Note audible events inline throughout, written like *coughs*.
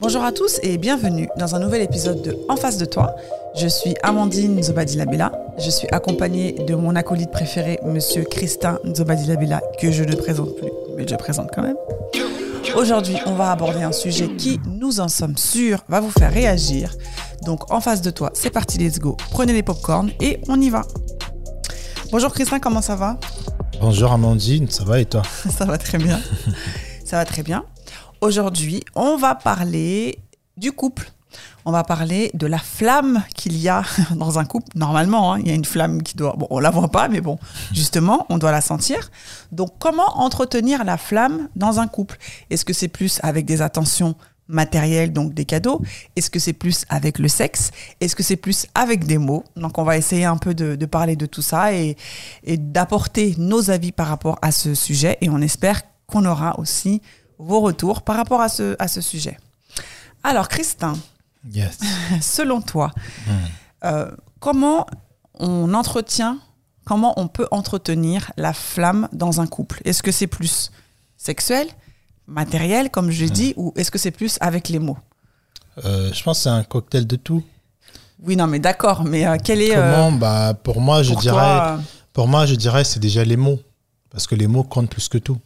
Bonjour à tous et bienvenue dans un nouvel épisode de En face de toi. Je suis Amandine Zobadilabella. Je suis accompagnée de mon acolyte préféré, Monsieur Christin Zobadilabella, que je ne présente plus, mais je présente quand même. Aujourd'hui, on va aborder un sujet qui, nous en sommes sûrs, va vous faire réagir. Donc, en face de toi, c'est parti, let's go. Prenez les popcorns et on y va. Bonjour Christin, comment ça va? Bonjour Amandine, ça va et toi? *laughs* Ça va très bien. ça va très bien. Aujourd'hui, on va parler du couple. On va parler de la flamme qu'il y a *laughs* dans un couple. Normalement, hein, il y a une flamme qui doit... Bon, on la voit pas, mais bon, justement, on doit la sentir. Donc, comment entretenir la flamme dans un couple? Est-ce que c'est plus avec des attentions matérielles, donc des cadeaux? Est-ce que c'est plus avec le sexe? Est-ce que c'est plus avec des mots? Donc, on va essayer un peu de, parler de tout ça et d'apporter nos avis par rapport à ce sujet. Et on espère qu'on aura aussi vos retours par rapport à ce, à ce sujet. Alors, Christin, yes. *laughs* selon toi, hmm. euh, comment on entretient, comment on peut entretenir la flamme dans un couple? Est-ce que c'est plus sexuel, matériel, comme je l'ai hmm. dit, ou est-ce que c'est plus avec les mots? Euh, Je pense que c'est un cocktail de tout. Oui, non, mais d'accord, mais euh, quel est... Comment? bah, Pour moi, je dirais, pour moi, je dirais c'est déjà les mots, parce que les mots comptent plus que tout.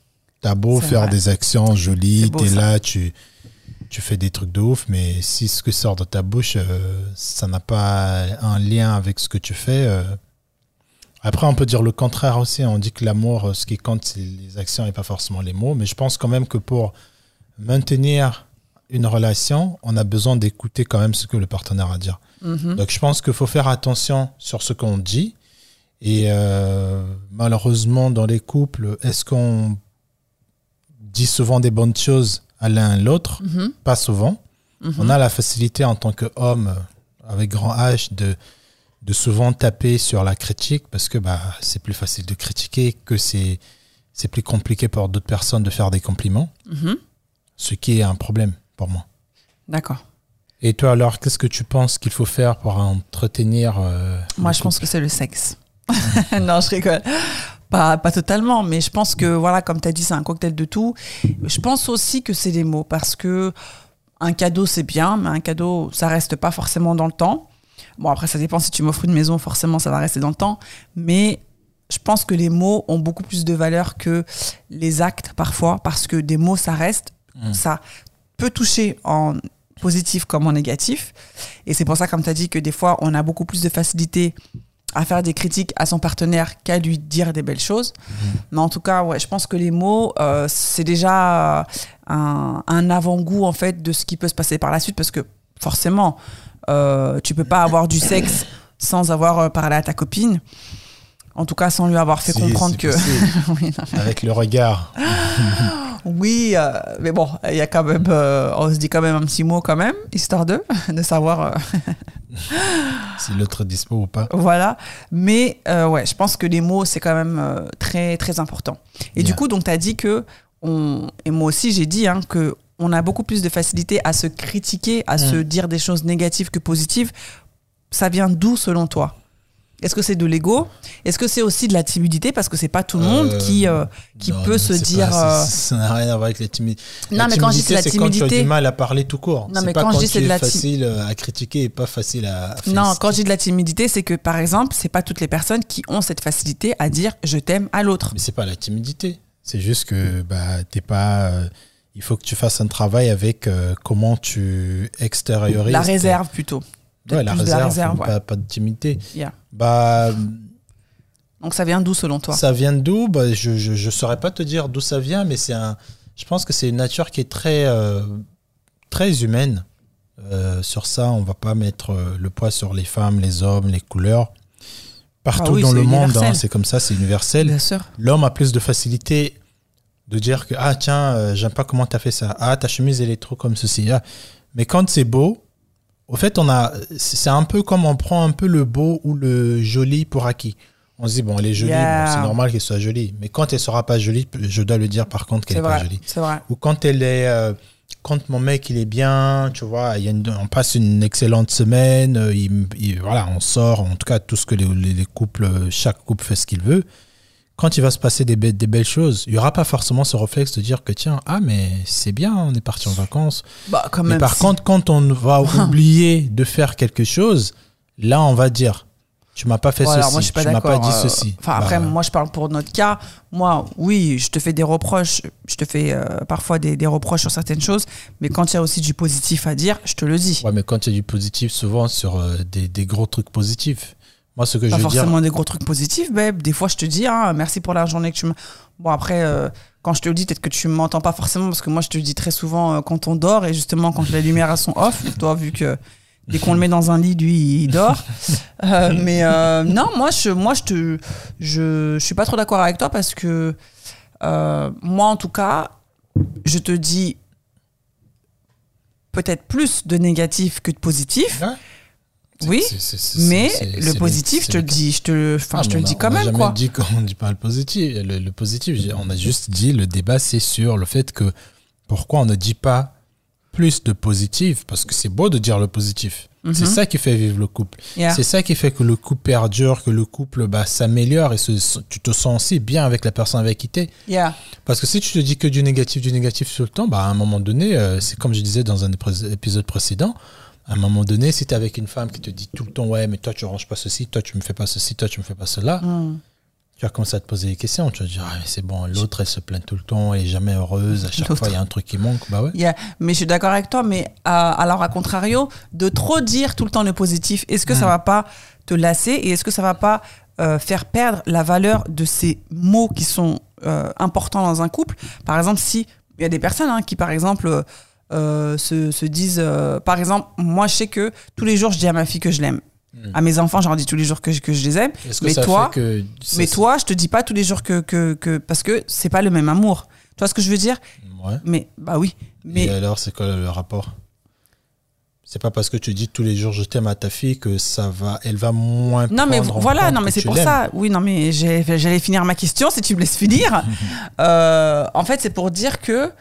T'as beau faire des actions jolies, t'es là, tu, tu fais des trucs de ouf, mais si ce que sort de ta bouche, euh, ça n'a pas un lien avec ce que tu fais. Euh. Après, on peut dire le contraire aussi. On dit que l'amour, euh, ce qui compte, c'est les actions et pas forcément les mots. Mais je pense quand même que pour maintenir une relation, on a besoin d'écouter quand même ce que le partenaire a à dire. Mm-hmm. Donc je pense qu'il faut faire attention sur ce qu'on dit. Et malheureusement, dans les couples, est-ce qu'on dit souvent des bonnes choses à l'un et l'autre, mhm. pas souvent. Mhm. On a la facilité en tant qu'homme, avec grand H, de, de souvent taper sur la critique parce que bah, c'est plus facile de critiquer que c'est, c'est plus compliqué pour d'autres personnes de faire des compliments. Mhm. Ce qui est un problème pour moi. D'accord. Et toi alors, qu'est-ce que tu penses qu'il faut faire pour entretenir euh, Moi, je pense que c'est le sexe. *laughs* non, je rigole. Pas, pas totalement, mais je pense que, voilà, comme tu as dit, c'est un cocktail de tout. Je pense aussi que c'est des mots, parce que un cadeau, c'est bien, mais un cadeau, ça reste pas forcément dans le temps. Bon, après, ça dépend si tu m'offres une maison, forcément, ça va rester dans le temps. Mais je pense que les mots ont beaucoup plus de valeur que les actes, parfois, parce que des mots, ça reste. Mmh. Ça peut toucher en positif comme en négatif. Et c'est pour ça, comme tu as dit, que des fois, on a beaucoup plus de facilité à faire des critiques à son partenaire qu'à lui dire des belles choses. Mhm. Mais en tout cas, ouais, je pense que les mots, euh, c'est déjà un, un avant-goût en fait de ce qui peut se passer par la suite, parce que forcément, euh, tu peux pas avoir du sexe *coughs* sans avoir euh, parlé à ta copine. En tout cas, sans lui avoir fait comprendre que. *laughs* Avec le regard. *laughs* Oui, euh, mais bon, il y a quand même, on se dit quand même un petit mot quand même, histoire de, *laughs* de savoir *gasps* si l'autre est dispo ou pas. Voilà, mais ouais, je pense que les mots c'est quand même très très important. Et du coup, donc tu as dit que on, et moi aussi j'ai dit hein, que on a beaucoup plus de facilité à se critiquer, à se mm. dire des choses négatives que positives. Ça vient d'où selon toi? Est-ce que c'est de l'ego? Est-ce que c'est aussi de la timidité? Parce que c'est pas tout le monde euh, qui, euh, qui peut se dire. Euh, ça n'a rien à voir avec la timidité. Non, mais quand je dis c'est la timidité. quand tu as du mal à parler tout court. Non, mais pas quand, je dis c'est de la facile à critiquer et pas facile à. Non, quand je dis de la timidité, c'est que par exemple, c'est pas toutes les personnes qui ont cette facilité à dire je t'aime à l'autre. Mais c'est pas la timidité. C'est juste que bah, t'es pas. il faut que tu fasses un travail avec comment tu extériorises. La réserve plutôt. Ouais, la réserve, pas, de timidité. Bah, Donc ça vient d'où selon toi? Ça vient d'où? Bah, Je ne saurais pas te dire d'où ça vient, mais c'est un, je pense que c'est une nature qui est très, euh, très humaine. Euh, sur ça, on va pas mettre euh, le poids sur les femmes, les hommes, les couleurs. Partout ah dans le monde, hein, c'est comme ça, c'est universel. L'homme a plus de facilité de dire que ah tiens, j'aime pas comment tu as fait ça. Ah ta chemise elle est trop comme ceci. Ah. Mais quand c'est beau, au fait, on a, c'est un peu comme on prend un peu le beau ou le joli pour acquis. On se dit, bon, elle est jolie, c'est normal qu'elle soit jolie. Mais quand elle sera pas jolie, je dois le dire par contre qu'elle n'est pas jolie. C'est vrai. Ou quand elle est, euh, quand mon mec il est bien, tu vois, il y a on passe une excellente semaine, euh, il, voilà, on sort, en tout cas tout ce que les, les, couples, chaque couple fait ce qu'il veut. Quand il va se passer des, des belles choses, il n'y aura pas forcément ce réflexe de dire que tiens, ah mais c'est bien, on est parti en vacances. Bah, quand mais par si. contre, quand on va *laughs* oublier de faire quelque chose, là on va dire, tu m'as pas fait Voilà, ceci, moi, je suis pas tu m'as pas dit euh, ceci. Enfin, après, Bah, moi, je parle pour notre cas. Moi, oui, je te fais des reproches. Je te fais euh, parfois des, des reproches sur certaines choses. Mais quand il y a aussi du positif à dire, je te le dis. Ouais, mais quand il y a du positif, souvent sur euh, des, des gros trucs positifs. Moi, ce que pas je veux dire, forcément des gros trucs positifs, babe. Des fois, je te dis, hein, merci pour la journée que tu me. Bon, après, euh, quand je te le dis, peut-être que tu m'entends pas forcément parce que moi, je te le dis très souvent euh, quand on dort et justement quand les lumières elles sont off. *laughs* Toi, vu que dès qu'on le met dans un lit, lui, il dort. *laughs* Euh, mais non, moi, je, moi, je te, je, je suis pas trop d'accord avec toi parce que moi, en tout cas, je te dis peut-être plus de négatif que de positif. Oui, mais le positif, je te le dis, je te, enfin, Ah, je te le on dis quand on même, jamais quoi. dit qu'on dit pas le positif. Le, positif, on a juste dit le débat, c'est sur le fait que pourquoi on ne dit pas plus de positif parce que c'est beau de dire le positif. C'est ça qui fait vivre le couple. Yeah. C'est ça qui fait que le couple perdure, que le couple bah, s'améliore et se- tu te sens aussi bien avec la personne avec qui tu es. Yeah. Parce que si tu te dis que du négatif, du négatif tout le temps, bah, à un moment donné, euh, c'est comme je disais dans un épisode précédent, à un moment donné, si tu es avec une femme qui te dit tout le temps, ouais, mais toi tu ranges pas ceci, toi tu me fais pas ceci, toi tu me fais pas cela, Mm. tu vas commencer à te poser des questions. Tu vas dire, ah, mais c'est bon, l'autre elle se plaint tout le temps, elle est jamais heureuse, à chaque fois il y a un truc qui manque. Bah ouais. Yeah. Mais je suis d'accord avec toi, mais euh, alors à contrario, de trop dire tout le temps le positif, est-ce que ça va pas te lasser et est-ce que ça va pas euh, faire perdre la valeur de ces mots qui sont euh, importants dans un couple? Par exemple, si il y a des personnes hein, qui, par exemple, euh, se, se disent, euh, par exemple, moi je sais que tous les jours je dis à ma fille que je l'aime. À mes enfants, je leur dis tous les jours que je, que je les aime. Mais toi, que. Mais toi, je te dis pas tous les jours que, que, que parce que c'est pas le même amour. Tu vois ce que je veux dire? Ouais. Mais bah oui. Mais Et alors, c'est quoi le rapport? C'est pas parce que tu dis tous les jours je t'aime à ta fille que ça va, elle va moins. non mais voilà, non mais c'est pour ça. Oui, non mais j'allais finir ma question si tu me laisses finir. *laughs* Euh, en fait, c'est pour dire que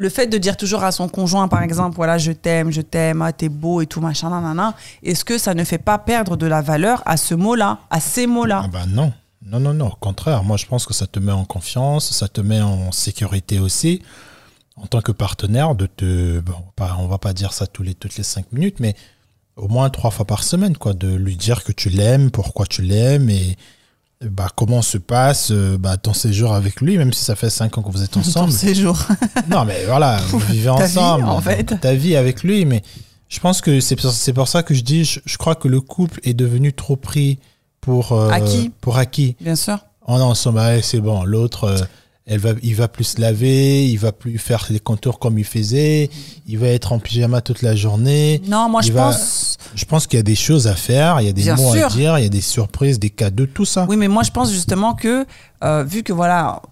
le fait de dire toujours à son conjoint, par exemple, voilà, je t'aime, je t'aime, ah, t'es beau et tout machin, nanana, est-ce que ça ne fait pas perdre de la valeur à ce mot-là, à ces mots-là? Ah bah non. Non, non, non. Au contraire, moi je pense que ça te met en confiance, ça te met en sécurité aussi. En tant que partenaire, de te. Bon, on va pas dire ça tous les, toutes les cinq minutes, mais au moins trois fois par semaine, quoi. De lui dire que tu l'aimes, pourquoi tu l'aimes et bah, comment se passe euh, bah, ton séjour avec lui, même si ça fait cinq ans que vous êtes *laughs* ensemble. Ton séjour. *laughs* Non, mais voilà, vous vivez Ta vie, ensemble. en fait. Ta vie avec lui, mais je pense que c'est pour, pour ça que je dis, je, je crois que le couple est devenu trop pris pour euh, Acquis. Pour acquis. Bien sûr. On est ensemble, c'est bon. L'autre, euh, elle va, il va plus se laver, il va plus faire les contours comme il faisait, il va être en pyjama toute la journée. Non, moi je va- pense. Je pense qu'il y a des choses à faire, il y a des Bien mots sûr. à dire, il y a des surprises, des cadeaux, tout ça. Oui, mais moi, je pense justement que, euh, vu que voilà,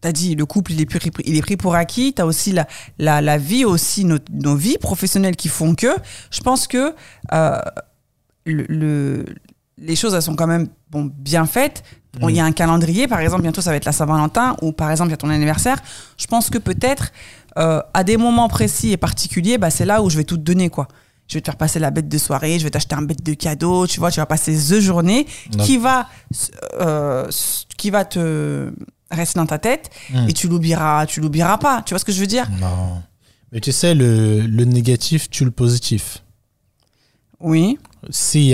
tu as dit, le couple, il est pris, il est pris pour acquis, tu as aussi la, la, la vie, aussi nos, nos vies professionnelles qui font que, je pense que euh, le, le- les choses, elles sont quand même bon, bien faites. Bon, Il y a un calendrier, par exemple, bientôt ça va être la Saint-Valentin, ou par exemple, il y a ton anniversaire. Je pense que peut-être, euh, à des moments précis et particuliers, bah, c'est là où je vais tout te donner, quoi. Je vais te faire passer la bête de soirée, je vais t'acheter un bête de cadeau, tu vois, tu vas passer the journée Non. qui va, euh, qui va te rester dans ta tête Mm. et tu l'oublieras, tu l'oublieras pas. Tu vois ce que je veux dire? Non. Mais tu sais, le, le négatif tue le positif. Oui.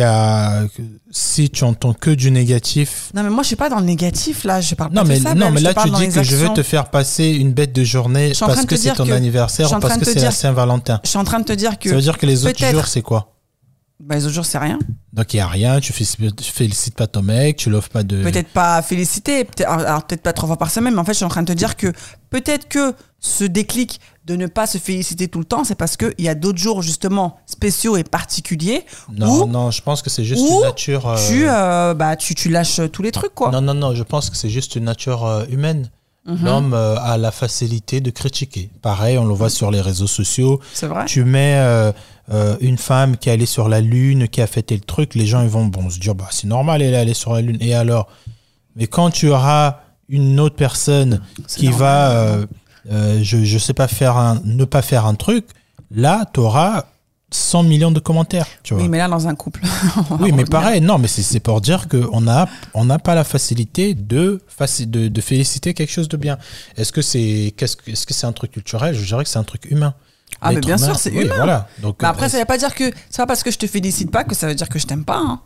A, si tu entends que du négatif, Non, mais moi, je suis pas dans le négatif, là. Je parle non pas mais de ça. non même, mais là tu dis que je actions. te faire passer une bête de journée parce que c'est ton que- anniversaire ou parce que c'est la Saint-Valentin. Je suis en train de te dire que Ça veut dire que les autres jours c'est quoi? Bah, les autres jours, c'est rien. Donc il y a rien, tu félicites, tu félicites pas ton mec, tu l'offres pas de. Peut-être pas féliciter, peut-être, alors peut-être pas trois fois par semaine, mais en fait, je suis en train de te dire que peut-être que ce déclic de ne pas se féliciter tout le temps, c'est parce qu'il y a d'autres jours, justement, spéciaux et particuliers Non où non, je pense que c'est juste une nature. euh, tu, euh, bah, tu, tu lâches tous les trucs, quoi. Non non non, je pense que c'est juste une nature euh, humaine. Mhm. L'homme euh, a la facilité de critiquer. Pareil, on le voit sur les réseaux sociaux. C'est vrai. Tu mets euh, euh, une femme qui est allée sur la Lune, qui a fêté le truc, les gens ils vont bon, se dire bah, c'est normal, elle est allée sur la Lune. Et alors Mais quand tu auras une autre personne qui normal. va, je, je sais pas, faire un, ne pas faire un truc, là, tu auras 100 millions de commentaires. Tu vois. Oui, mais là, dans un couple. *laughs* oui, mais pareil, non, mais c'est pour dire qu'on n'a on n'a pas la facilité de, de, de, féliciter quelque chose de bien. Est-ce que c'est est -ce que c'est un truc culturel? Je dirais que c'est un truc humain. Ah, mais bien sûr, c'est humain. Voilà. Donc, mais après, euh, ça ne veut pas dire que. C'est pas parce que je te félicite pas que ça veut dire que je t'aime pas. Hein.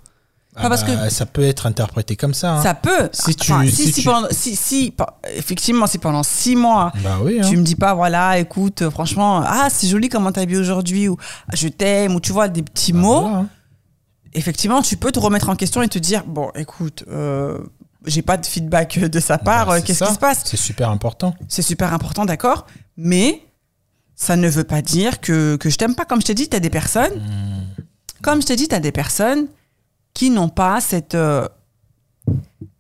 Ah parce que bah, ça peut être interprété comme ça. Hein. Ça peut. Si tu, si, si, Pendant, si, effectivement, si pendant six mois, bah oui, hein. tu me dis pas, voilà, écoute, franchement, ah, c'est joli comment t'as habillé aujourd'hui, ou je t'aime, ou tu vois, des petits bah mots, hein. effectivement, tu peux te remettre en question et te dire, bon, écoute, euh, j'ai pas de feedback de sa part, euh, qu'est-ce qui se passe? C'est super important. C'est super important, d'accord, mais ça ne veut pas dire que, que je t'aime pas. Comme je t'ai dit, t'as des personnes, hmm. comme je t'ai dit, t'as des personnes qui n'ont pas cette euh,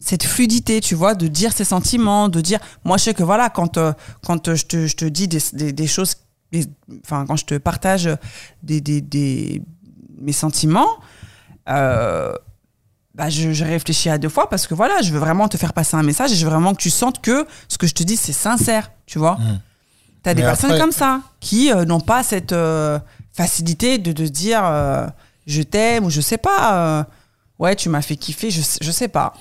cette fluidité, tu vois, de dire ses sentiments, de dire. Moi, je sais que voilà, quand euh, quand je te, je te dis des, des, choses, enfin, quand je te partage des, des mes sentiments. Euh, bah, je, réfléchis à deux fois parce que voilà, je veux vraiment te faire passer un message et je veux vraiment que tu sentes que ce que je te dis, c'est sincère, tu vois. Mmh. Tu as des personnes comme ça qui n'ont pas cette facilité de, de dire je t'aime ou je sais pas ouais, tu m'as fait kiffer, je, je sais pas.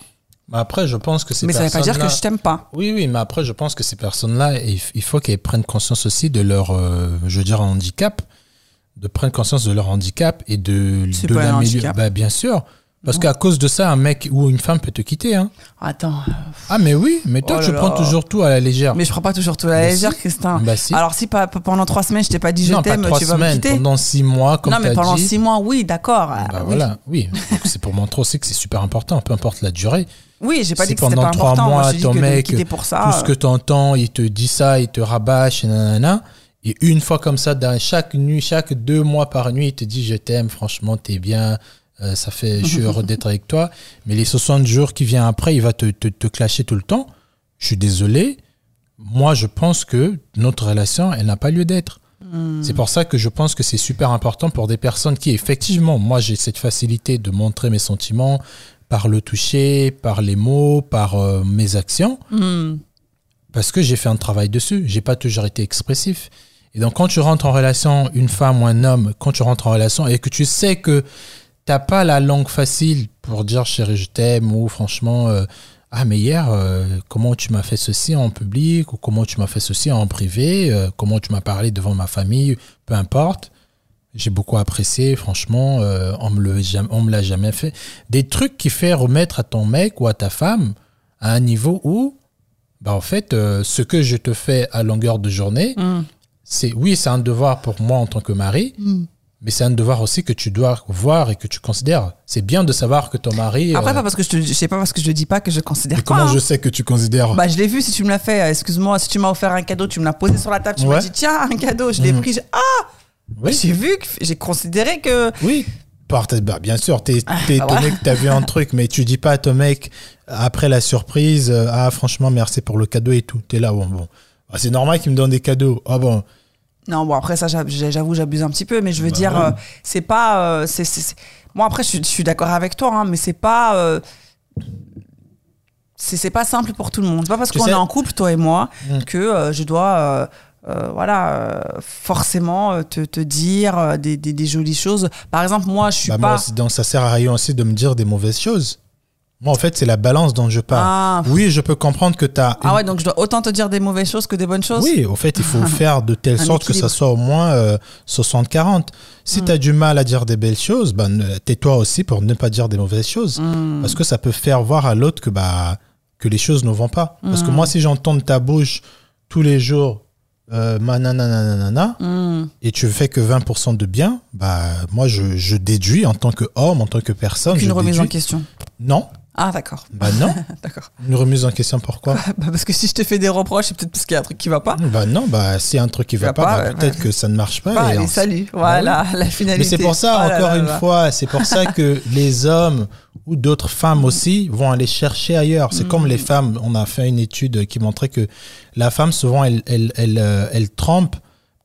Mais après, je pense que ces Mais ça veut pas dire que je t'aime pas. Oui, oui, mais après, je pense que ces personnes-là, il faut qu'elles prennent conscience aussi de leur, euh, je veux dire, handicap, de prendre conscience de leur handicap et de, de l'améliorer. Bah, bien sûr. Parce qu'à cause de ça, un mec ou une femme peut te quitter. Hein. Attends. Ah, mais oui, mais toi, oh tu prends toujours tout à la légère. Mais je prends pas toujours tout à la bah légère, Christin. Bah si. Alors, si pendant trois semaines, je t'ai pas dit je t'aime, tu vas me quitter. Pendant six mois, comme Non, mais pendant six mois, oui, d'accord. Bah oui. Voilà, oui. c'est pour montrer aussi que c'est super important, peu importe la durée. Oui, j'ai pas dit que c'était pas important. Pendant trois mois, ton mec, pour ça, tout ce que tu entends, il te dit ça, il te rabâche, et nanana. Et une fois comme ça, dans chaque nuit, chaque deux mois par nuit, il te dit je t'aime, franchement, t'es bien, euh, ça fait, je suis heureux d'être avec toi. Mais les 60 jours qui viennent après, il va te, te, te clasher tout le temps. Je suis désolé. Moi, je pense que notre relation, elle n'a pas lieu d'être. Hmm. C'est pour ça que je pense que c'est super important pour des personnes qui, effectivement, moi, j'ai cette facilité de montrer mes sentiments par le toucher, par les mots, par euh, mes actions. Hmm. Parce que j'ai fait un travail dessus. J'ai pas toujours été expressif. Et donc, quand tu rentres en relation, une femme ou un homme, quand tu rentres en relation et que tu sais que t'as pas la langue facile pour dire chérie, je t'aime ou franchement, euh, ah, mais hier, euh, comment tu m'as fait ceci en public ou comment tu m'as fait ceci en privé, euh, comment tu m'as parlé devant ma famille, peu importe. J'ai beaucoup apprécié, franchement, on me me l'a jamais fait. Des trucs qui fait remettre à ton mec ou à ta femme à un niveau où, bah, en fait, ce que je te fais à longueur de journée, mm. c'est oui, c'est un devoir pour moi en tant que mari, mm. Mais c'est un devoir aussi que tu dois voir et que tu considères. C'est bien de savoir que ton mari. Après, euh, pas parce que je te, sais pas parce que je dis pas que je considère. comment je sais que tu considères Bah, je l'ai vu. Si tu me l'as fait, excuse-moi, si tu m'as offert un cadeau, tu me l'as posé sur la table, tu m'as dit tiens un cadeau, je l'ai mhm. pris. Ah, oui. j'ai vu, j'ai considéré que. Oui. Bah, bien sûr, t'es ah, étonné que t'as vu un *laughs* truc, mais tu dis pas à ton mec après la surprise, euh, ah franchement merci pour le cadeau et tout. T'es là, bon bon. Bah, c'est normal qu'il me donne des cadeaux. Ah bon non, bon, après, ça, j'avoue, j'abuse un petit peu, mais je veux bah dire, euh, c'est pas. Euh, c'est, Moi, après, je, suis d'accord avec toi, hein, mais c'est pas. Euh, c'est pas simple pour tout le monde. C'est pas parce qu'on est en couple, toi et moi, mm. que je dois. voilà, forcément te, te dire des, des, jolies choses. Par exemple, moi, je suis bah, pas. donc, ça sert à rien aussi de me dire des mauvaises choses. Moi, en fait, c'est la balance dont je parle. Ah. Oui, je peux comprendre que tu as. Ah ouais, donc je dois autant te dire des mauvaises choses que des bonnes choses Oui, au fait, il faut *laughs* faire de telle sorte que ça soit au moins 60-40. Euh, si hmm. tu as du mal à dire des belles choses, ben, tais-toi aussi pour ne pas dire des mauvaises choses. Hmm. Parce que ça peut faire voir à l'autre que, bah, que les choses ne vont pas. Parce que hmm. moi, si j'entends de ta bouche tous les jours, euh, et tu fais que 20% de bien, bah, moi, je, je, déduis en tant qu'homme, en tant que personne. Une remise en question Non. Ah, d'accord. Bah non. *laughs* d'accord. Une remise en question, pourquoi? Bah Parce que si je te fais des reproches, c'est peut-être parce qu'il y a un truc qui va pas. Bah non, bah a un truc qui va, va pas, bah, peut-être que ça ne marche pas. Bah, et salut, voilà, la finalité. Mais c'est pour ça, oh encore une fois, c'est pour ça que *laughs* les hommes ou d'autres femmes aussi vont aller chercher ailleurs. C'est comme les mm. femmes. On a fait une étude qui montrait que la femme, souvent, elle, elle, elle, euh, elle trempe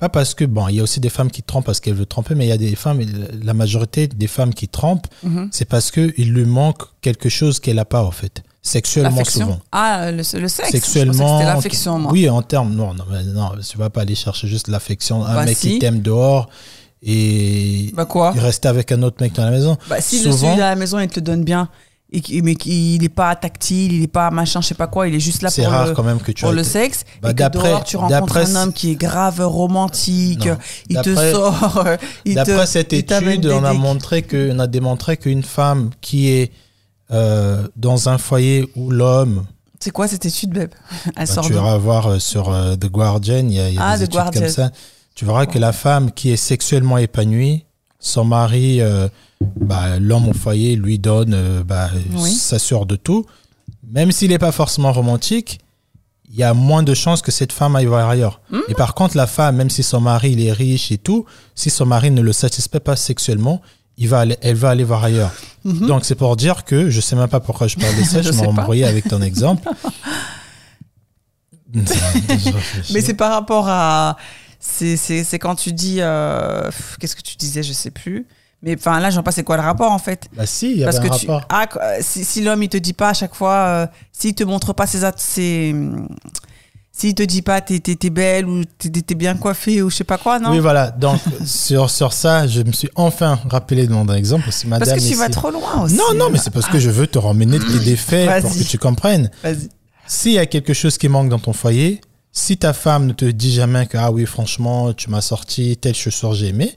pas parce que, bon, il y a aussi des femmes qui trompent parce qu'elles veulent tromper, mais il y a des femmes, la majorité des femmes qui trompent, mhm. c'est parce qu'il lui manque quelque chose qu'elle n'a pas, en fait. Sexuellement souvent. Ah, le, le sexe Sexuellement. C'était l'affection, moi. Oui, en termes. Non, non, non, tu vas pas aller chercher juste l'affection. Un bah, mec qui t'aime dehors et bah quoi? restait avec un autre mec dans la maison. Bah, si Souvent, le à la maison, il te donne bien, et, mais il n'est pas tactile, il n'est pas machin, je sais pas quoi, il est juste là pour, rare le, quand même que tu pour le sexe. Bah, et que dehors, tu rencontres un homme qui est grave romantique, il te sort. *laughs* D'après cette étude, on a, montré que, on a démontré qu'une femme qui est euh, dans un foyer où l'homme c'est quoi cette étude, Beb? *laughs* Bah, Tu vas voir euh, sur euh, The Guardian, il y a, ah, des études comme ça. Tu verras que la femme qui est sexuellement épanouie, son mari, euh, bah, l'homme au foyer, lui donne, bah, s'assure de tout. Même s'il n'est pas forcément romantique, il y a moins de chances que cette femme aille voir ailleurs. Hmm. Et par contre, la femme, même si son mari il est riche et tout, si son mari ne le satisfait pas sexuellement, il va aller, elle va aller voir ailleurs. Mhm. Donc c'est pour dire que je sais même pas pourquoi je parle de ça, *laughs* je, m'en embrouillé avec ton exemple. *laughs* Mais c'est par rapport à. C'est quand tu dis. Euh, qu'est-ce que tu disais Je sais plus. Mais enfin là, j'en pas c'est quoi le rapport en fait Bah si, il y a un rapport. Ah, si, si l'homme il te dit pas à chaque fois, euh, s'il te montre pas ses, ses s'il te dit pas t'es es, belle ou t'es bien coiffée ou je sais pas quoi, non Oui, voilà. Donc *laughs* sur, sur ça, je me suis enfin rappelé de mon exemple aussi, madame. Parce que tu vas trop loin aussi. Non, non, mais c'est parce que je veux te ramener des faits pour que tu comprennes. Vas-y. S'il y a quelque chose qui manque dans ton foyer, si ta femme ne te dit jamais que ah oui franchement tu m'as sorti telle chaussure j'ai aimé,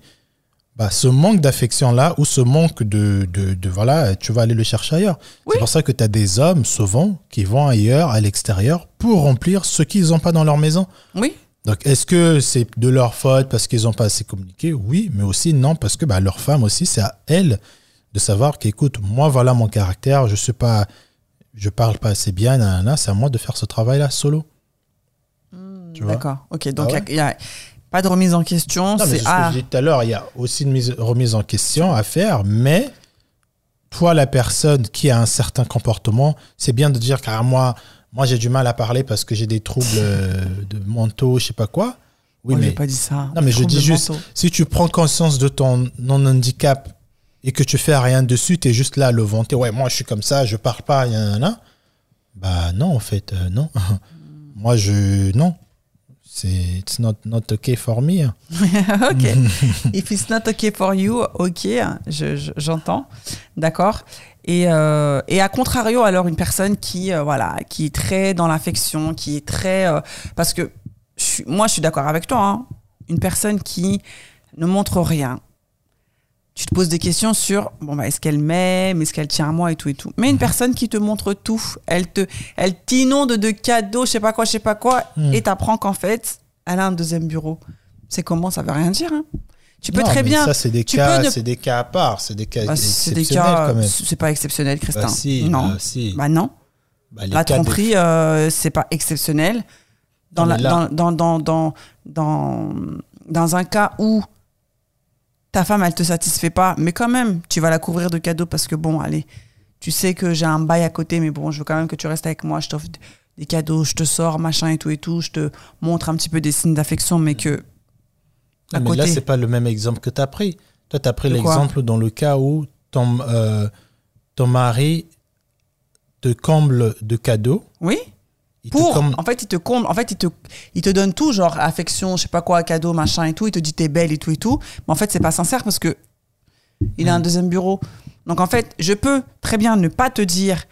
bah, ce manque d'affection-là ou ce manque de, de, Voilà, tu vas aller le chercher ailleurs. C'est pour ça que tu as des hommes, souvent, qui vont ailleurs, à l'extérieur, pour remplir ce qu'ils n'ont pas dans leur maison. Oui. Donc, est-ce que c'est de leur faute parce qu'ils n'ont pas assez communiqué? Oui, mais aussi non, parce que bah, leur femme aussi, c'est à elle de savoir qu'écoute, moi, voilà mon caractère, je sais pas, je parle pas assez bien, c'est à moi de faire ce travail-là solo. Hmm, d'accord, ok. Donc, ah il y a pas de remise en question. C'est ce que je disais tout à l'heure. Il y a aussi une mise, remise en question à faire, mais toi, la personne qui a un certain comportement, c'est bien de dire car moi, moi j'ai du mal à parler parce que j'ai des troubles euh, de mentaux, je sais pas quoi. Oui, mais pas dit ça. Non, mais je dis juste, si tu prends conscience de ton non-handicap et que tu fais rien dessus, tu es juste là à le vanter. Ouais, moi je suis comme ça, je parle pas, y en a. Bah non, en fait, euh, non. *laughs* moi je. Non it's not not okay for me. *laughs* ok. *laughs* If it's not okay for you, ok, j'entends, d'accord. Et, euh, et à contrario, alors une personne qui euh, voilà, qui est très dans l'affection, qui est très euh, parce que moi je suis d'accord avec toi, hein. une personne qui ne montre rien, tu te poses des questions sur bon bah est-ce qu'elle m'aime, est-ce qu'elle tient à moi et tout et tout. Mais une mhm. personne qui te montre tout, elle te elle t'inonde de cadeaux, je sais pas quoi, je sais pas quoi mhm. et t'apprends qu'en fait, elle a un deuxième bureau. C'est comment ça veut rien dire hein. Tu peux très bien. Ça, c'est des, cas, c'est des cas à part. C'est des cas bah, exceptionnels quand même. C'est pas exceptionnel, Christin. Bah, si, non. Bah, si. Bah, non. Bah, la tromperie, euh, c'est pas exceptionnel. Dans, la, dans, dans, dans, dans, dans, un cas où ta femme, elle te satisfait pas, mais quand même, tu vas la couvrir de cadeaux parce que bon, allez, tu sais que j'ai un bail à côté, mais bon, je veux quand même que tu restes avec moi, je t'offre des cadeaux, je te sors, machin et tout et tout, je te montre un petit peu des signes d'affection, mais que. À mais là, c'est pas le même exemple que tu as pris. Toi, tu as pris l'exemple dans le cas où ton, euh, ton mari te comble de cadeaux. Oui pour, en fait, il te comble, en fait, il te, il te donne tout, genre affection, je sais pas quoi, cadeau, machin et tout. Il te dit t'es belle et tout et tout. Mais en fait, c'est pas sincère parce que il a un mm. deuxième bureau. Donc en fait, je peux très bien ne pas te dire,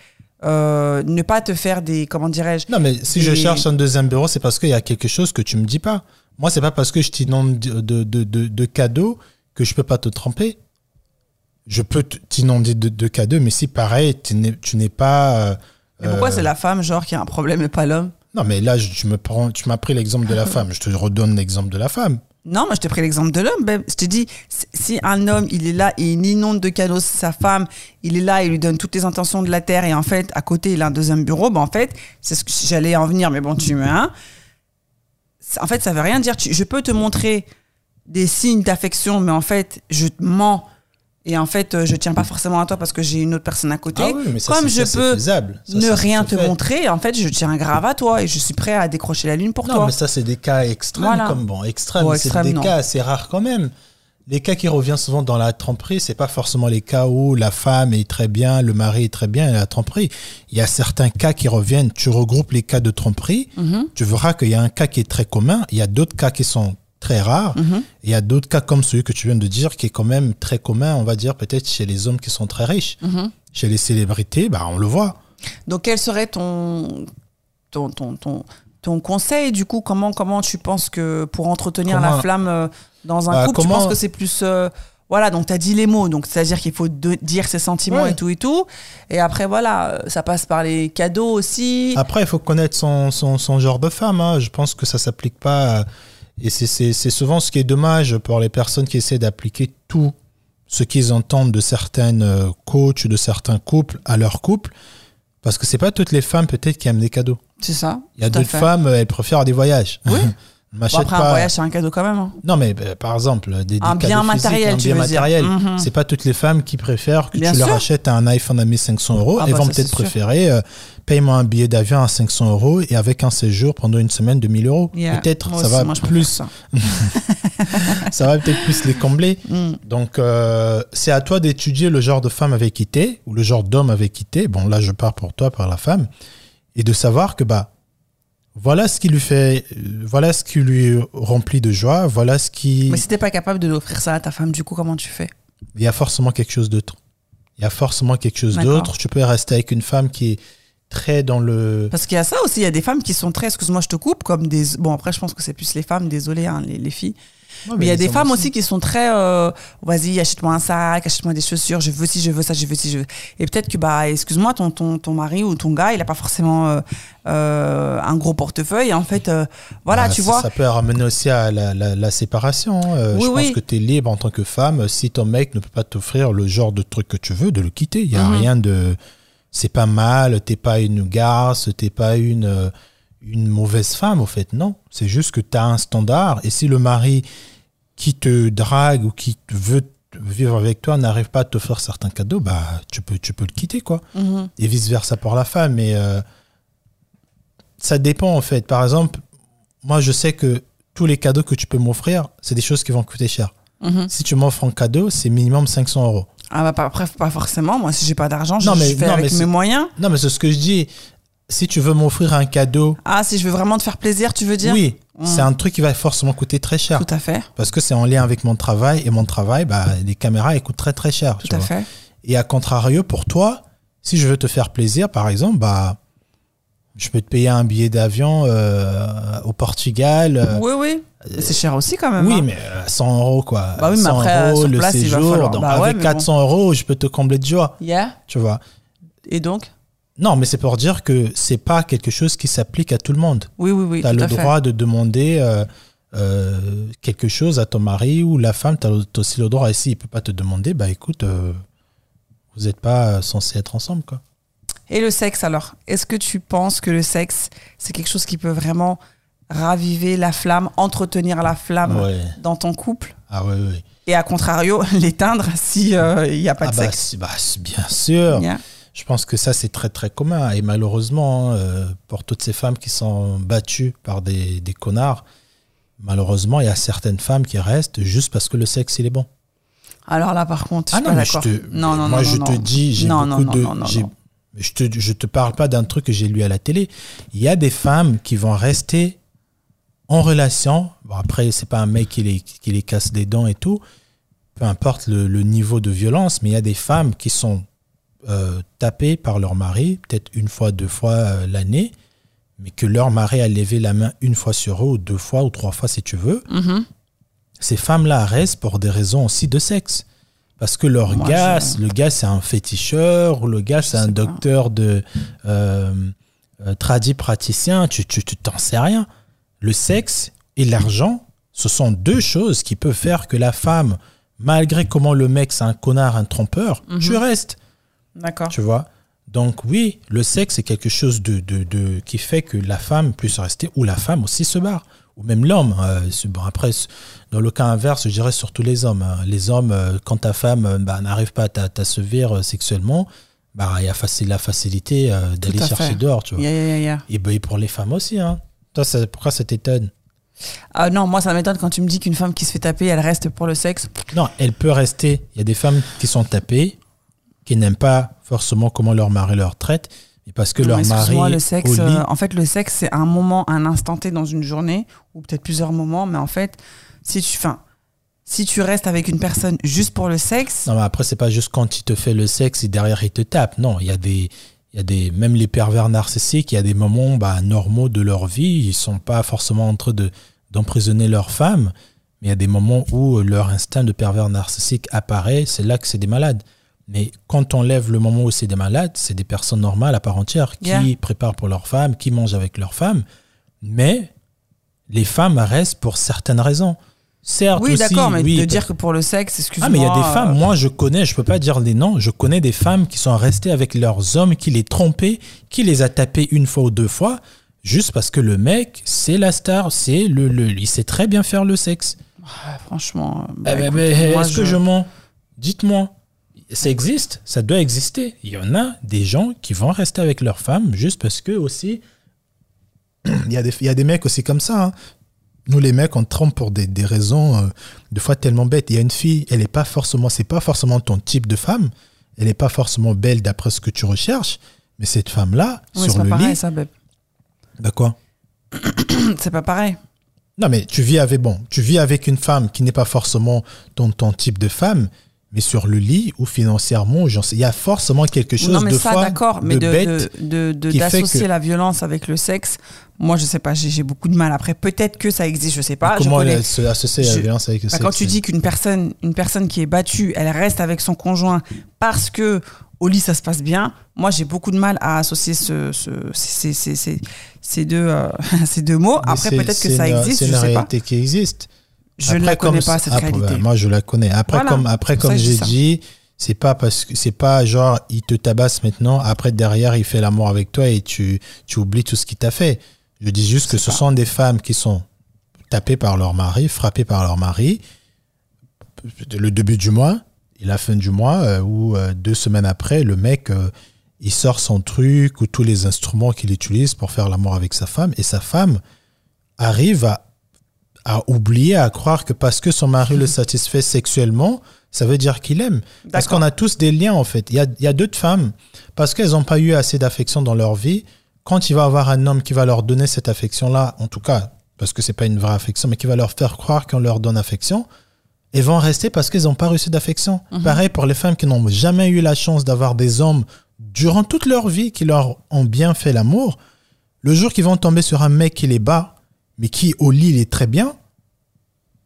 euh, ne pas te faire des, comment dirais-je. Non, mais si je cherche un deuxième bureau, c'est parce qu'il y a quelque chose que tu me dis pas. Moi, c'est pas parce que je t'inonde de, de, de, de, cadeaux que je peux pas te tromper. Je peux t'inonder de, de, cadeaux, mais si pareil, tu n'es pas euh, mais pourquoi euh, c'est la femme, genre, qui a un problème et pas l'homme? Non, mais là, je, me prends, tu m'as pris l'exemple de la femme. Je te redonne l'exemple de la femme. Non, moi je t'ai pris l'exemple de l'homme. Ben, je te dis, si un homme, il est là et il inonde de cadeaux sa femme, il est là, il lui donne toutes les intentions de la terre et en fait, à côté, il a un deuxième bureau, ben en fait, c'est ce que j'allais en venir, mais bon, tu me. Hein, en fait, ça veut rien dire. je peux te montrer des signes d'affection, mais en fait, je te mens et en fait, euh, je tiens pas forcément à toi parce que j'ai une autre personne à côté. Ah mais Comme je peux ne rien te montrer, en fait, je tiens grave à toi et je suis prêt à décrocher la lune pour toi. Non, mais ça, c'est des cas extrêmes, comme bon, extrêmes, c'est des cas assez rares quand même. Les cas qui reviennent souvent dans la tromperie, c'est pas forcément les cas où la femme est très bien, le mari est très bien et la tromperie. Il y a certains cas qui reviennent. Tu regroupes les cas de tromperie, mhm. tu verras qu'il y a un cas qui est très commun, il y a d'autres cas qui sont très rare. Mhm. Et il y a d'autres cas comme celui que tu viens de dire qui est quand même très commun, on va dire peut-être chez les hommes qui sont très riches. Mhm. Chez les célébrités, bah, on le voit. Donc, quel serait ton, ton, ton, ton, ton conseil, du coup? Comment, comment tu penses que pour entretenir Comment- la flamme euh, dans un Bah, couple, tu comment- penses que c'est plus. euh, voilà, donc tu as dit les mots, donc c'est-à-dire qu'il faut de- dire ses sentiments Ouais. et tout et tout. Et après, voilà, ça passe par les cadeaux aussi. Après, il faut connaître son, son, son genre de femme. hein. Je pense que ça s'applique pas. à- Et c'est- souvent ce qui est dommage pour les personnes qui essaient d'appliquer tout ce qu'ils entendent de certaines euh, coachs, de certains couples à leur couple. Parce que c'est pas toutes les femmes peut-être qui aiment des cadeaux. C'est ça. Il y a d'autres femmes, elles préfèrent des voyages. Oui. *laughs* Bon, après, un voyage, c'est un cadeau quand même. hein. Non, mais euh, par exemple, des, des Un cadeaux bien physiques, matériel, un bien matériel. Mhm. C'est pas toutes les femmes qui préfèrent que Bien tu leur achètes un iPhone à 1500 euros. Ah Elles bah, vont ça, peut-être préférer euh, paye-moi un billet d'avion à 500 euros et avec un séjour pendant une semaine de 1000 euros. Yeah. Peut-être, ça aussi, va plus, ça. *laughs* ça va peut-être plus les combler. Mm. Donc, euh, c'est à toi d'étudier le genre de femme avec qui t'es ou le genre d'homme avec qui t'es. Bon, là, je pars pour toi, par la femme. Et de savoir que, bah, voilà ce qui lui fait, voilà ce qui lui remplit de joie, voilà ce qui. Mais si t'es pas capable de l'offrir ça à ta femme, du coup, comment tu fais? Il y a forcément quelque chose d'autre. Il y a forcément quelque chose d'autre. Tu peux rester avec une femme qui est très dans le. Parce qu'il y a ça aussi, il y a des femmes qui sont très, excuse-moi, je te coupe, comme des. Bon, après, je pense que c'est plus les femmes, désolé, hein, les, les filles. Mais il y a des femmes aussi qui sont très. euh, Vas-y, achète-moi un sac, achète-moi des chaussures, je veux ci, je veux ça, je veux ci, je veux. Et peut-être que, bah, excuse-moi, ton, ton, ton mari ou ton gars, il a pas forcément euh, euh, un gros portefeuille. Et en fait, voilà, Ah, tu ça, vois. Ça peut ramener aussi à la, la- la séparation. Oui, je oui. pense que tu es libre en tant que femme. Si ton mec ne peut pas t'offrir le genre de truc que tu veux, de le quitter. Il n'y a Mhm. rien de. C'est pas mal, t'es pas une garce, t'es pas une, une mauvaise femme, au fait. Non. C'est juste que tu as un standard. Et si le mari qui te drague ou qui veut vivre avec toi n'arrive pas à t'offrir certains cadeaux, bah, tu peux, tu peux le quitter, quoi Mhm. et vice versa pour la femme. Mais euh, ça dépend en fait. Par exemple, moi je sais que tous les cadeaux que tu peux m'offrir, c'est des choses qui vont coûter cher. Mhm. Si tu m'offres un cadeau, c'est minimum 500 euros. Ah, bah, pas, après, pas forcément. Moi, si j'ai pas d'argent, je, Non, mais- je fais non, avec mais mes moyens. Non, mais c'est ce que je dis. Si tu veux m'offrir un cadeau, Ah, si je veux vraiment te faire plaisir, tu veux dire oui, Mm. c'est un truc qui va forcément coûter très cher. Tout à fait. Parce que c'est en lien avec mon travail. Et mon travail, bah, les caméras, elles coûtent très très cher. Tout tu à vois. fait. Et à contrario, pour toi, si je veux te faire plaisir, par exemple, bah, je peux te payer un billet d'avion euh, au Portugal. euh, Oui, oui. Mais C'est cher aussi quand même. oui, hein. mais euh, 100 euros, quoi. Bah oui, mais 100 après, euros, le place, séjour. Donc, bah avec mais 400 euros, je peux te combler de joie. Yeah. Tu vois. Et donc? Non, mais c'est pour dire que c'est pas quelque chose qui s'applique à tout le monde. Oui, oui, oui. tu as le fait. droit de demander euh, euh, quelque chose à ton mari ou la femme, tu as aussi le droit. Et s'il ne peut pas te demander, bah écoute, euh, vous n'êtes pas censés être ensemble, quoi. Et le sexe alors? Est-ce que tu penses que le sexe, c'est quelque chose qui peut vraiment raviver la flamme, entretenir la flamme Ouais. dans ton couple? Ah ouais, ouais. et à contrario, *laughs* l'éteindre si il n'y a pas Ah de bah, sexe c'est- bah, bien sûr. Yeah. Je pense que ça, c'est très, très commun. Et malheureusement, hein, euh, pour toutes ces femmes qui sont battues par des, des connards, malheureusement, il y a certaines femmes qui restent juste parce que le sexe, il est bon. Alors là, par contre, je Ah suis non, pas mais je te, Non, non, moi, non, je non, te non. dis, j'ai Non, beaucoup non, de. non, non, j'ai- non. Je te, je te parle pas d'un truc que j'ai lu à la télé. Il y a des femmes qui vont rester en relation. Bon, après, c'est pas un mec qui les, qui les casse les dents et tout. Peu importe le, le niveau de violence, mais il y a des femmes qui sont euh, tapées par leur mari, peut-être une fois, deux fois euh, l'année, mais que leur mari a levé la main une fois sur eux, ou deux fois, ou trois fois si tu veux Mhm. ces femmes-là restent pour des raisons aussi de sexe. Parce que leur Moi, gars, je- le gars c'est un féticheur, ou le gars c'est un pas. docteur de euh, euh, tradit praticien, tu tu tu t'en sais rien. Le sexe et l'argent, ce sont deux choses qui peuvent faire que la femme, malgré comment le mec c'est un connard, un trompeur, tu restes, D'accord. tu vois? Donc oui, le sexe c'est quelque chose de, de, de- qui fait que la femme puisse rester, ou la femme aussi se barre, ou même l'homme. euh, c'est- bon, après, dans le cas inverse, je dirais surtout les hommes. hein. Les hommes, euh, quand ta femme euh, bah, n'arrive pas à t'a- t'assouvir euh, sexuellement, bah, il y a faci- la facilité euh, d'aller chercher fait. dehors, tu vois. Yeah, yeah, yeah. Et, bah, et pour les femmes aussi. Hein. Toi, ça- pourquoi ça t'étonne? Ah non, moi ça m'étonne quand tu me dis qu'une femme qui se fait taper, elle reste pour le sexe. Non, elle peut rester. Il y a des femmes qui sont tapées, qui n'aiment pas forcément comment leur mari leur traite, mais parce que Non, leur mari le sexe, lit, euh, en fait, le sexe, c'est un moment, un instant T dans une journée, ou peut-être plusieurs moments, mais en fait, si tu, fin, si tu restes avec une personne juste pour le sexe. Non, mais après, c'est pas juste quand il te fait le sexe et derrière il te tape. Non, il y a des. Il y a des, même les pervers narcissiques, il y a des moments bah, normaux de leur vie, ils sont pas forcément en train de, d'emprisonner leur femme, mais il y a des moments où leur instinct de pervers narcissique apparaît, c'est là que c'est des malades. Mais quand on lève le moment où c'est des malades, c'est des personnes normales à part entière qui préparent pour leur femme, qui mangent avec leur femme. Mais les femmes restent pour certaines raisons. Certes, oui, d'accord, mais de dire que pour le sexe, excuse-moi. Ah, mais il y a des femmes, euh, moi je connais, je peux pas dire des noms, je connais des femmes qui sont restées avec leurs hommes, qui les trompaient, qui les a tapés une fois ou deux fois, juste parce que le mec, c'est la star, c'est le, le, il sait très bien faire le sexe. franchement. Bah, eh est-ce que je mens? Dites-moi. Ça existe, ça doit exister. Il y en a des gens qui vont rester avec leur femme juste parce que aussi. *clears throat* il, y a des, il y a des mecs aussi comme ça. Hein. Nous, les mecs, on trompe pour des, des raisons, euh, de fois tellement bêtes. Il y a une fille, elle n'est pas forcément, c'est pas forcément ton type de femme. Elle n'est pas forcément belle d'après ce que tu recherches. Mais cette femme-là, sur le pareil, lit. Ça, bah quoi? *clears throat* C'est pas pareil. Non, mais tu vis avec, bon, tu vis avec une femme qui n'est pas forcément ton, ton type de femme, mais sur le lit ou financièrement, il y a forcément quelque chose non, mais de ça, d'accord, mais de, d'associer la violence avec le sexe, moi je sais pas, j'ai, beaucoup de mal. Après, peut-être que ça existe, je sais pas. comment elle se associe la violence avec le bah, sexe Quand tu dis qu'une personne, une personne qui est battue, elle reste avec son conjoint parce que au lit ça se passe bien, moi j'ai beaucoup de mal à associer ce, ces, ces, ces, deux, euh, *laughs* ces deux mots. Après, peut-être que ça existe. C'est une réalité qui existe. Je ne la connais pas cette réalité. moi, je la connais. Après, comme, après, comme j'ai dit, c'est pas parce que c'est pas genre il te tabasse maintenant, après derrière il fait l'amour avec toi et tu, tu oublies tout ce qu'il t'a fait. Je dis juste que ce sont des femmes qui sont tapées par leur mari, frappées par leur mari, le début du mois et la fin du mois, euh, ou euh, deux semaines après, le mec, euh, il sort son truc ou tous les instruments qu'il utilise pour faire l'amour avec sa femme, et sa femme arrive à à oublier, à croire que parce que son mari le satisfait sexuellement, ça veut dire qu'il aime. Parce qu'on a tous des liens, en fait. Il y a, il y a d'autres femmes, parce qu'elles n'ont pas eu assez d'affection dans leur vie, quand il va avoir un homme qui va leur donner cette affection-là, en tout cas, parce que c'est pas une vraie affection, mais qui va leur faire croire qu'on leur donne affection, elles vont rester parce qu'elles n'ont pas reçu d'affection. Mhm. Pareil pour les femmes qui n'ont jamais eu la chance d'avoir des hommes durant toute leur vie qui leur ont bien fait l'amour. Le jour qu'ils vont tomber sur un mec qui les bat, mais qui au lit il est très bien,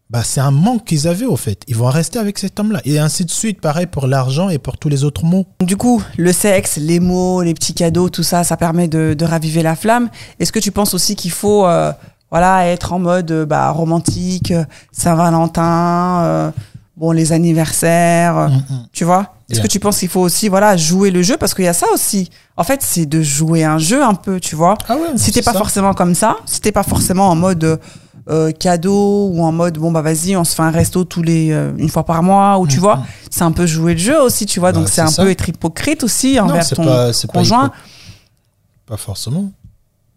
bah c'est un manque qu'ils avaient au fait. Ils vont rester avec cet homme-là. Et ainsi de suite, pareil pour l'argent et pour tous les autres mots. Du coup, le sexe, les mots, les petits cadeaux, tout ça, ça permet de, de raviver la flamme. Est-ce que tu penses aussi qu'il faut euh, voilà, être en mode euh, bah, romantique, Saint-Valentin, euh, bon, les anniversaires, mm, mm. tu vois? Est-ce que tu penses qu'il faut aussi voilà, jouer le jeu? Parce qu'il y a ça aussi. En fait, c'est de jouer un jeu un peu, tu vois. Ah ouais, si t'es pas forcément comme ça, si t'es pas forcément en mode euh, cadeau ou en mode bon bah vas-y on se fait un resto tous les euh, une fois par mois ou tu mm, vois mm. c'est un peu jouer le jeu aussi tu vois. Donc c'est un peu être hypocrite aussi envers ton conjoint. pas, forcément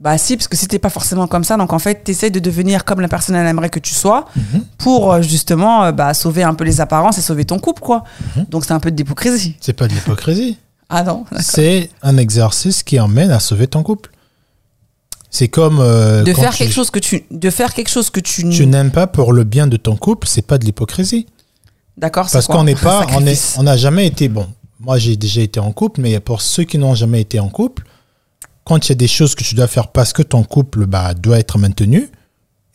bah si parce que si t'es pas forcément comme ça donc en fait t'essayes de devenir comme la personne elle aimerait que tu sois mm-hmm. pour euh, justement bah sauver un peu les apparences et sauver ton couple quoi mm-hmm. donc c'est un peu de l'hypocrisie c'est pas de l'hypocrisie *laughs* ah non c'est un exercice qui emmène à sauver ton couple c'est comme euh, de faire quelque chose que tu de faire quelque chose que tu tu n'aimes pas pour le bien de ton couple, c'est pas de l'hypocrisie. D'accord. Parce qu'on n'est *laughs* pas, on est, on n'a jamais été bon. Moi, j'ai déjà été en couple, mais pour ceux qui n'ont jamais été en couple, quand il y a des choses que tu dois faire parce que ton couple bah, doit être maintenu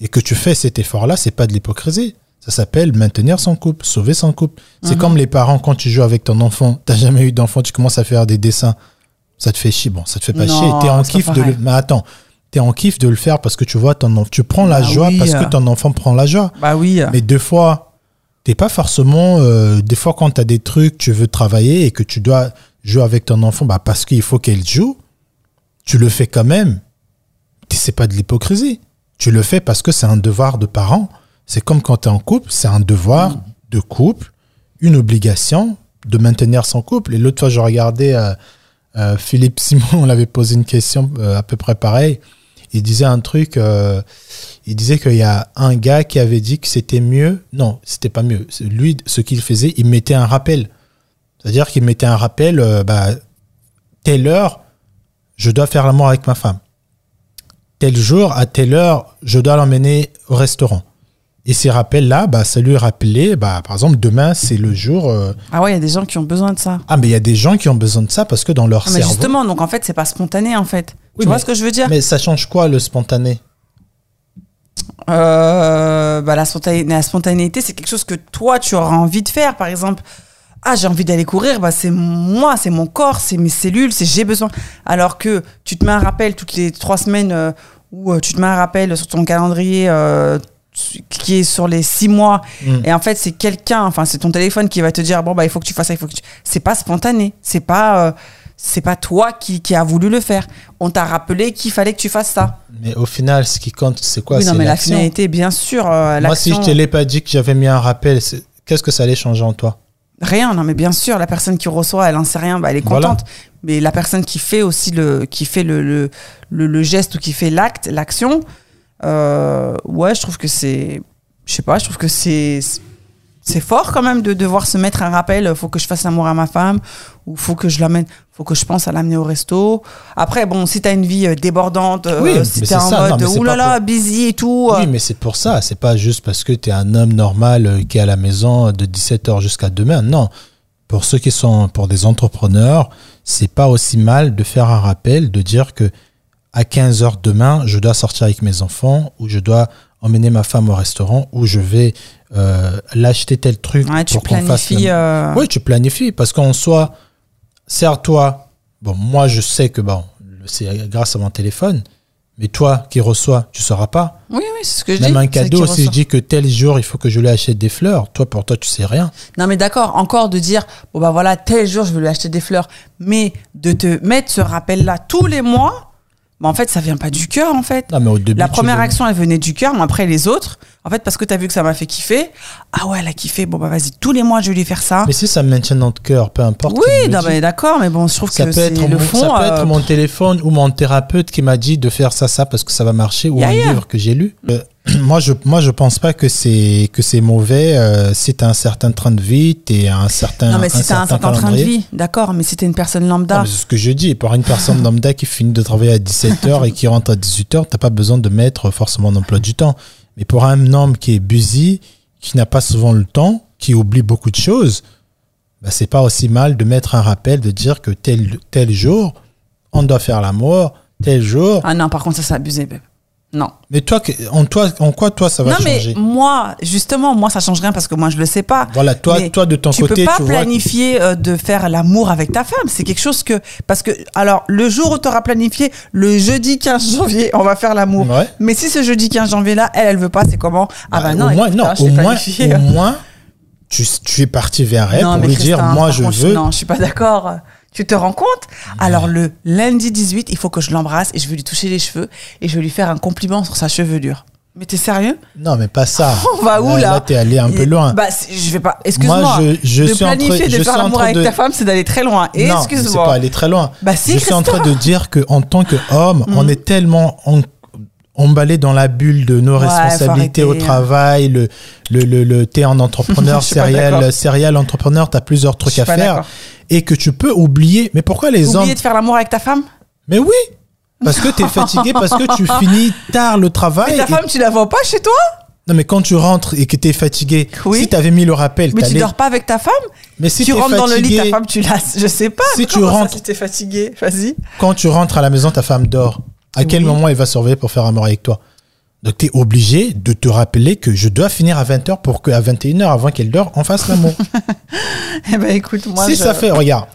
et que tu fais cet effort-là, c'est pas de l'hypocrisie. Ça s'appelle maintenir son couple, sauver son couple. C'est mhm. comme les parents quand tu joues avec ton enfant, *laughs* t'as jamais eu d'enfant, tu commences à faire des dessins, ça te fait chier. Bon, ça te fait pas chier. T'es en kiff de le. Mais attends, en kiff de le faire parce que tu vois ton enfant, tu prends la bah joie parce que ton enfant prend la joie. Bah oui. Mais deux fois, t'es pas forcément, euh, des fois quand tu as des trucs, tu veux travailler et que tu dois jouer avec ton enfant, bah parce qu'il faut qu'elle joue, tu le fais quand même. C'est pas de l'hypocrisie. Tu le fais parce que c'est un devoir de parent. C'est comme quand tu es en couple, c'est un devoir mm. de couple, une obligation de maintenir son couple. Et l'autre fois, je regardais euh, euh, Philippe Simon, *laughs* on l'avait posé une question à peu près pareil il disait un truc, euh, il disait qu'il y a un gars qui avait dit que c'était mieux. Non, c'était pas mieux. Lui, ce qu'il faisait, il mettait un rappel. C'est-à-dire qu'il mettait un rappel, euh, bah, telle heure, je dois faire l'amour avec ma femme. Tel jour, à telle heure, je dois l'emmener au restaurant. Et ces rappels-là, bah, ça lui rappelait, bah, par exemple, demain, c'est le jour. Euh, ah ouais, il y a des gens qui ont besoin de ça. Ah, mais il y a des gens qui ont besoin de ça parce que dans leur ah, cerveau. Justement, donc en fait, c'est pas spontané, en fait. tu vois ce que je veux dire Mais ça change quoi, le spontané euh, bah, la, la spontanéité, c'est quelque chose que toi, tu auras envie de faire. Par exemple, ah, j'ai envie d'aller courir, bah, c'est moi, c'est mon corps, c'est mes cellules, c'est j'ai besoin. Alors que tu te mets un rappel toutes les trois semaines euh, ou tu te mets un rappel sur ton calendrier qui est sur les six mois mm. et en fait c'est quelqu'un enfin c'est ton téléphone qui va te dire bon bah il faut que tu fasses ça il faut que tu... c'est pas spontané c'est pas euh, c'est pas toi qui, qui a voulu le faire. On t'a rappelé qu'il fallait que tu fasses ça. Mais au final ce qui compte c'est quoi? Oui non mais la finalité bien sûr euh, moi si je te l'ai pas dit que j'avais mis un rappel qu'est-ce que ça allait changer en toi? Rien non mais bien sûr la personne qui reçoit elle en sait rien bah, elle est contente mais la personne qui fait aussi le qui fait le, le, le geste ou qui fait l'acte l'action euh, ouais, je trouve que c'est. Je sais pas, je trouve que c'est. C'est fort quand même de devoir se mettre un rappel. Faut que je fasse l'amour à ma femme, ou faut que je l'amène, faut que je pense à l'amener au resto. Après, bon, si t'as une vie euh, débordante, euh, oui, si t'es en mode oulala, busy et tout. Oui, mais c'est pour ça. C'est pas juste parce que t'es un homme normal qui est à la maison de 17h jusqu'à demain. Non. Pour ceux qui sont, pour des entrepreneurs, c'est pas aussi mal de faire un rappel, de dire que à 15 heures demain, je dois sortir avec mes enfants ou je dois emmener ma femme au restaurant ou je vais euh, l'acheter tel truc pour qu'on fasse. Euh, oui, tu planifies parce qu'en soi, serre-toi. Bon, moi, je sais que bon, c'est grâce à mon téléphone. Mais toi qui reçois, tu ne sauras pas. Oui, oui, c'est ce que je dis. Même un cadeau, si je dis que tel jour, il faut que je lui achète des fleurs, toi, pour toi, tu sais rien. Non, mais d'accord, encore de dire, bon, bah voilà, tel jour, je vais lui acheter des fleurs. Mais de te mettre ce rappel-là tous les mois, en fait, ça vient pas du cœur, en fait. mais au début, la première action, elle venait du cœur, mais après les autres, en fait, parce que tu as vu que ça m'a fait kiffer. Ah ouais, elle a kiffé. Bon, bah vas-y, tous les mois, je vais lui faire ça. Mais si ça me maintient dans le cœur, peu importe. Oui, d'accord, mais bon, je trouve ça que peut être le fond. Ça peut être euh, mon téléphone ou mon thérapeute qui m'a dit de faire ça, ça, parce que ça va marcher, ou un livre que j'ai lu. Euh, *clears throat* moi, je, moi, je pense pas que c'est que c'est mauvais. Euh, as un certain train de vie, tu un certain. Non, mais si tu as un certain train de vie, d'accord, mais si tu une personne lambda. C'est ce que je dis. Pour une personne lambda qui finit de travailler à 17h et qui rentre à 18h, tu pas besoin de mettre forcément un emploi du temps. Mais pour un homme qui est busy, qui n'a pas souvent le temps, qui oublie beaucoup de choses, bah, c'est pas aussi mal de mettre un rappel, de dire que tel, tel jour, on doit faire l'amour, tel jour. Ah non, par contre, ça, c'est abusé, bébé. Non. Mais toi, en, toi, en quoi toi ça va changer Non, mais moi, justement, moi ça change rien parce que moi je le sais pas. Voilà, toi, toi de ton côté, tu peux pas planifier euh, de faire l'amour avec ta femme. C'est quelque chose que parce que alors le jour où tu auras planifié le jeudi 15 janvier, on va faire l'amour. Mais si ce jeudi 15 janvier là, elle, elle veut pas, c'est comment? Ah bah, bah non. Au moins, non, au moins, au moins, tu, tu es parti vers elle pour lui dire, moi je veux. Non, je suis pas d'accord. Tu te rends compte? Alors le lundi 18, il faut que je l'embrasse et je vais lui toucher les cheveux et je vais lui faire un compliment sur sa chevelure. Mais t'es sérieux? Non, mais pas ça. *laughs* On va où là? Là, t'es allé un peu loin. Bah, je vais pas. Excuse-moi. Moi, je, je de suis planifier de faire l'amour avec ta femme, c'est d'aller très loin. Excuse-moi. Non, c'est pas aller très loin. Bah, si, je suis en train de dire que en tant qu'homme, *laughs* mm. on est tellement emballé dans la bulle de nos responsabilités au travail, le, le, le, le t'es un entrepreneur *laughs* serial, serial entrepreneur, t'as plusieurs trucs à faire et que tu peux oublier. Mais pourquoi les hommes. Oublier de faire l'amour avec ta femme? Mais oui Parce que tu es *laughs* fatigué, parce que tu finis tard le travail. Mais ta femme, tu la vois pas chez toi? Non, mais quand tu rentres et que tu es fatigué, si tu avais mis le rappel. Mais tu dors pas avec ta femme? Mais si tu rentres dans le lit, ta femme, tu la. Je sais pas. Si tu rentres. si tu es fatigué, vas-y. Quand tu rentres à la maison, ta femme dort. À quel moment elle va surveiller pour faire amour avec toi? Donc, tu es obligé de te rappeler que je dois finir à 20h pour qu'à 21h, avant qu'elle dort, on fasse l'amour. *laughs* eh ben, écoute, moi. Si ça fait, regarde.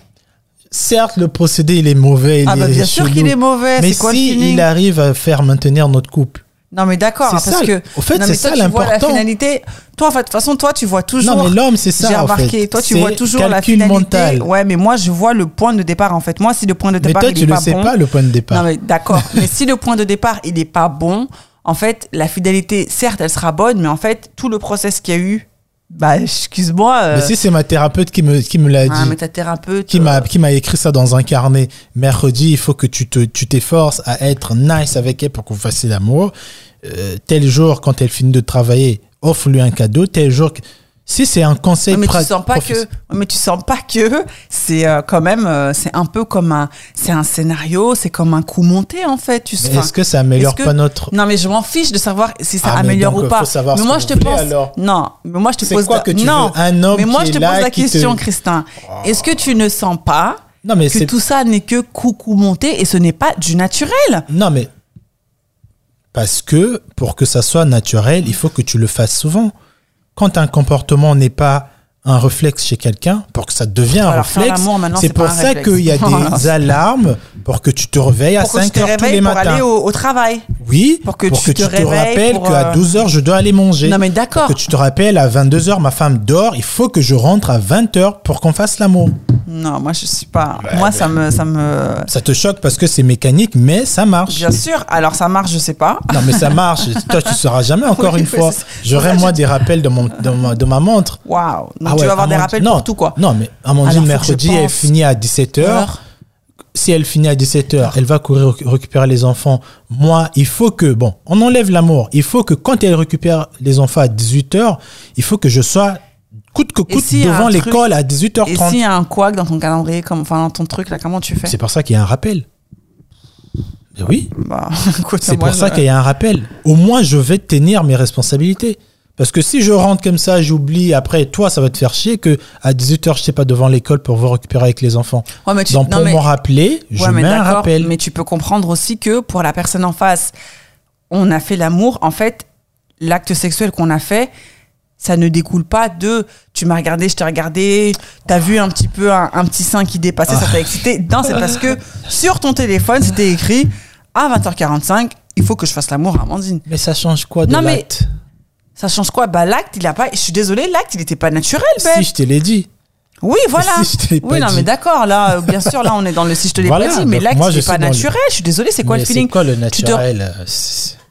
Certes, le procédé, il est mauvais. Il ah, bah, bien sûr qu'il est mauvais. Mais si il arrive à faire maintenir notre couple. Non, mais d'accord, parce ça, que. Au fait, c'est ça l'important. la finalité. Toi, en fait, de toute façon, toi, tu vois toujours. Non, mais l'homme, c'est ça. J'ai remarqué. Toi, tu vois toujours la finalité. Mental. Ouais, mais moi, je vois le point de départ, en fait. Moi, si le point de départ, mais toi, il tu ne sais pas le point de départ. Non, mais d'accord. *laughs* mais si le point de départ, il n'est pas bon, en fait, la fidélité, certes, elle sera bonne, mais en fait, tout le process qu'il y a eu, bah, excuse-moi. Euh, mais si c'est ma thérapeute qui me, qui me l'a ah, dit. Ah, mais ta thérapeute. Qui m'a, euh, qui m'a écrit ça dans un carnet. Mercredi, il faut que tu te, tu t'efforces à être nice avec elle pour que vous fassiez l'amour. Euh, tel jour, quand elle finit de travailler, offre-lui un cadeau. Tel jour, Si c'est un conseil mais tu sens pas que mais tu sens pas que c'est euh, quand même euh, c'est un peu comme un c'est un scénario, c'est comme un coup monté en fait, tu sais. Est-ce que ça améliore pas notre Non mais je m'en fiche de savoir si ça ah, améliore ou pas. mais moi je te pense Non, mais moi je te pose quoi que tu non, veux? Un homme mais moi je te pose la question Christin. Est-ce que tu ne sens pas non, mais que tout ça n'est que coup coup monté et ce n'est pas du naturel? Non mais parce que pour que ça soit naturel, il faut que tu le fasses souvent quand un comportement n'est pas un réflexe chez quelqu'un, pour que ça devienne un réflexe, c'est pour ça qu'il y a des *laughs* alarmes pour que tu te réveilles à 5 heures tous les matins. Pour aller au, travail. Oui, pour que tu, te, rappelles qu'à 12 euh, heures, je dois aller manger. Non, mais d'accord. Que tu te rappelles à 22 heures, ma femme dort, il faut que je rentre à 20 heures pour qu'on fasse l'amour. Non, moi je suis pas. moi ça me ça me. Ça te choque parce que c'est mécanique, mais ça marche. Bien sûr. Alors ça marche, je sais pas. Non, mais ça *laughs* marche. Toi, tu sauras jamais encore une fois. J'aurai moi des rappels de mon de ma, montre. Waouh. Ah tu vas avoir des rappels pour tout quoi. Non, mais à mon dit mercredi, elle finit à 17 h si elle finit à 17h, elle va courir récupérer les enfants. Moi, il faut que, bon, on enlève l'amour. Il faut que quand elle récupère les enfants à 18h, il faut que je sois coûte que coûte devant l'école à 18h30. Et s'il y a un couac dans ton calendrier, comme, enfin dans ton truc, là, comment tu fais? C'est pour ça qu'il y a un rappel. oui. Bah, *laughs* c'est pour ça qu'il y a un rappel. Au moins, je vais tenir mes responsabilités. Parce que si je rentre comme ça, j'oublie, après, toi, ça va te faire chier que à 18h, je sais pas devant l'école pour vous récupérer avec les enfants. Donc, pour m'en rappeler, je mets un rappel. Mais tu peux comprendre aussi que pour la personne en face, on a fait l'amour. En fait, l'acte sexuel qu'on a fait, ça ne découle pas de tu m'as regardé, je t'ai regardé, t'as vu un petit peu un, petit sein qui dépassait, ça t'a ah. excité. Non, c'est parce que sur ton téléphone, c'était écrit à 20h45, il faut que je fasse l'amour à Amandine. Mais ça change quoi de l'acte? Ça change quoi Bah l'acte, il a pas. Je suis désolée, l'acte, il n'était pas naturel, ben. Si je te l'ai dit. Oui, *laughs* voilà. oui, non, mais d'accord. Là, euh, bien sûr, là, on est dans le si je te l'ai pas dit, mais l'acte, c'est pas naturel. Je suis désolée, c'est quoi le feeling C'est quoi le naturel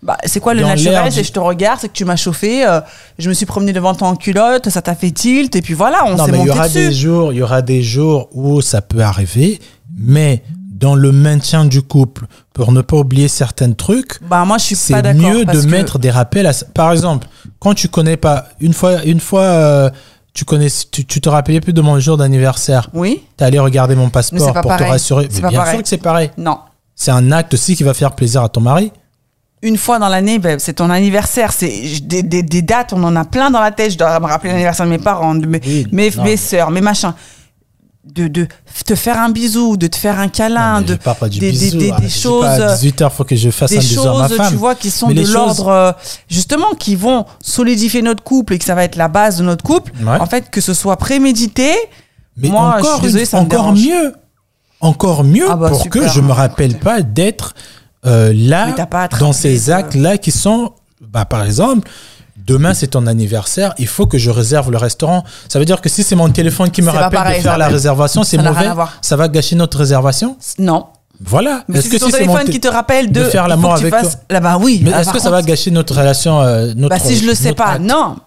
bah, c'est quoi le naturel? C'est je te regarde, c'est que tu m'as chauffé, euh, je me suis promené devant toi en culotte, ça t'a fait tilt, et puis voilà, on s'est monté il y aura Des jours, il y aura des jours où ça peut arriver, mais dans le maintien du couple, pour ne pas oublier certains trucs, bah moi je suis c'est mieux de mettre des rappels. À... Par exemple, quand tu connais pas, une fois, une fois, euh, tu connais, tu, te rappelais plus de mon jour d'anniversaire. Oui. Tu allé regarder mon passeport pour te rassurer. Mais bien sûr que c'est pareil. Non. C'est un acte aussi qui va faire plaisir à ton mari une fois dans l'année, ben, c'est ton anniversaire. C'est des, des, des, dates, on en a plein dans la tête. Je dois me rappeler l'anniversaire de mes parents, de mes, mes, mes soeurs, mes machins. De, de te faire un bisou, de te faire un câlin, de pas, pas du des, bisou, des, des choses. à 18h, faut que je fasse un bisou à ma femme. tu vois, qui sont de l'ordre, euh, justement, qui vont solidifier notre couple et que ça va être la base de notre couple. En fait, que ce soit prémédité. Mais moi, encore, je suis encore mieux. Encore mieux ah bah, pour que je me rappelle pas d'être euh, là, dans ces actes-là qui sont, bah, par exemple, demain c'est ton anniversaire, il faut que je réserve le restaurant. Ça veut dire que si c'est mon téléphone qui me rappelle de faire la réservation, c'est mauvais. Ça va gâcher notre réservation Non. Voilà. Est-ce que c'est ton téléphone qui te rappelle de, faire l'amour avec toi Là-bas, oui. Mais est-ce que ça va gâcher notre relation euh, notre, bah, Si je le sais pas, non.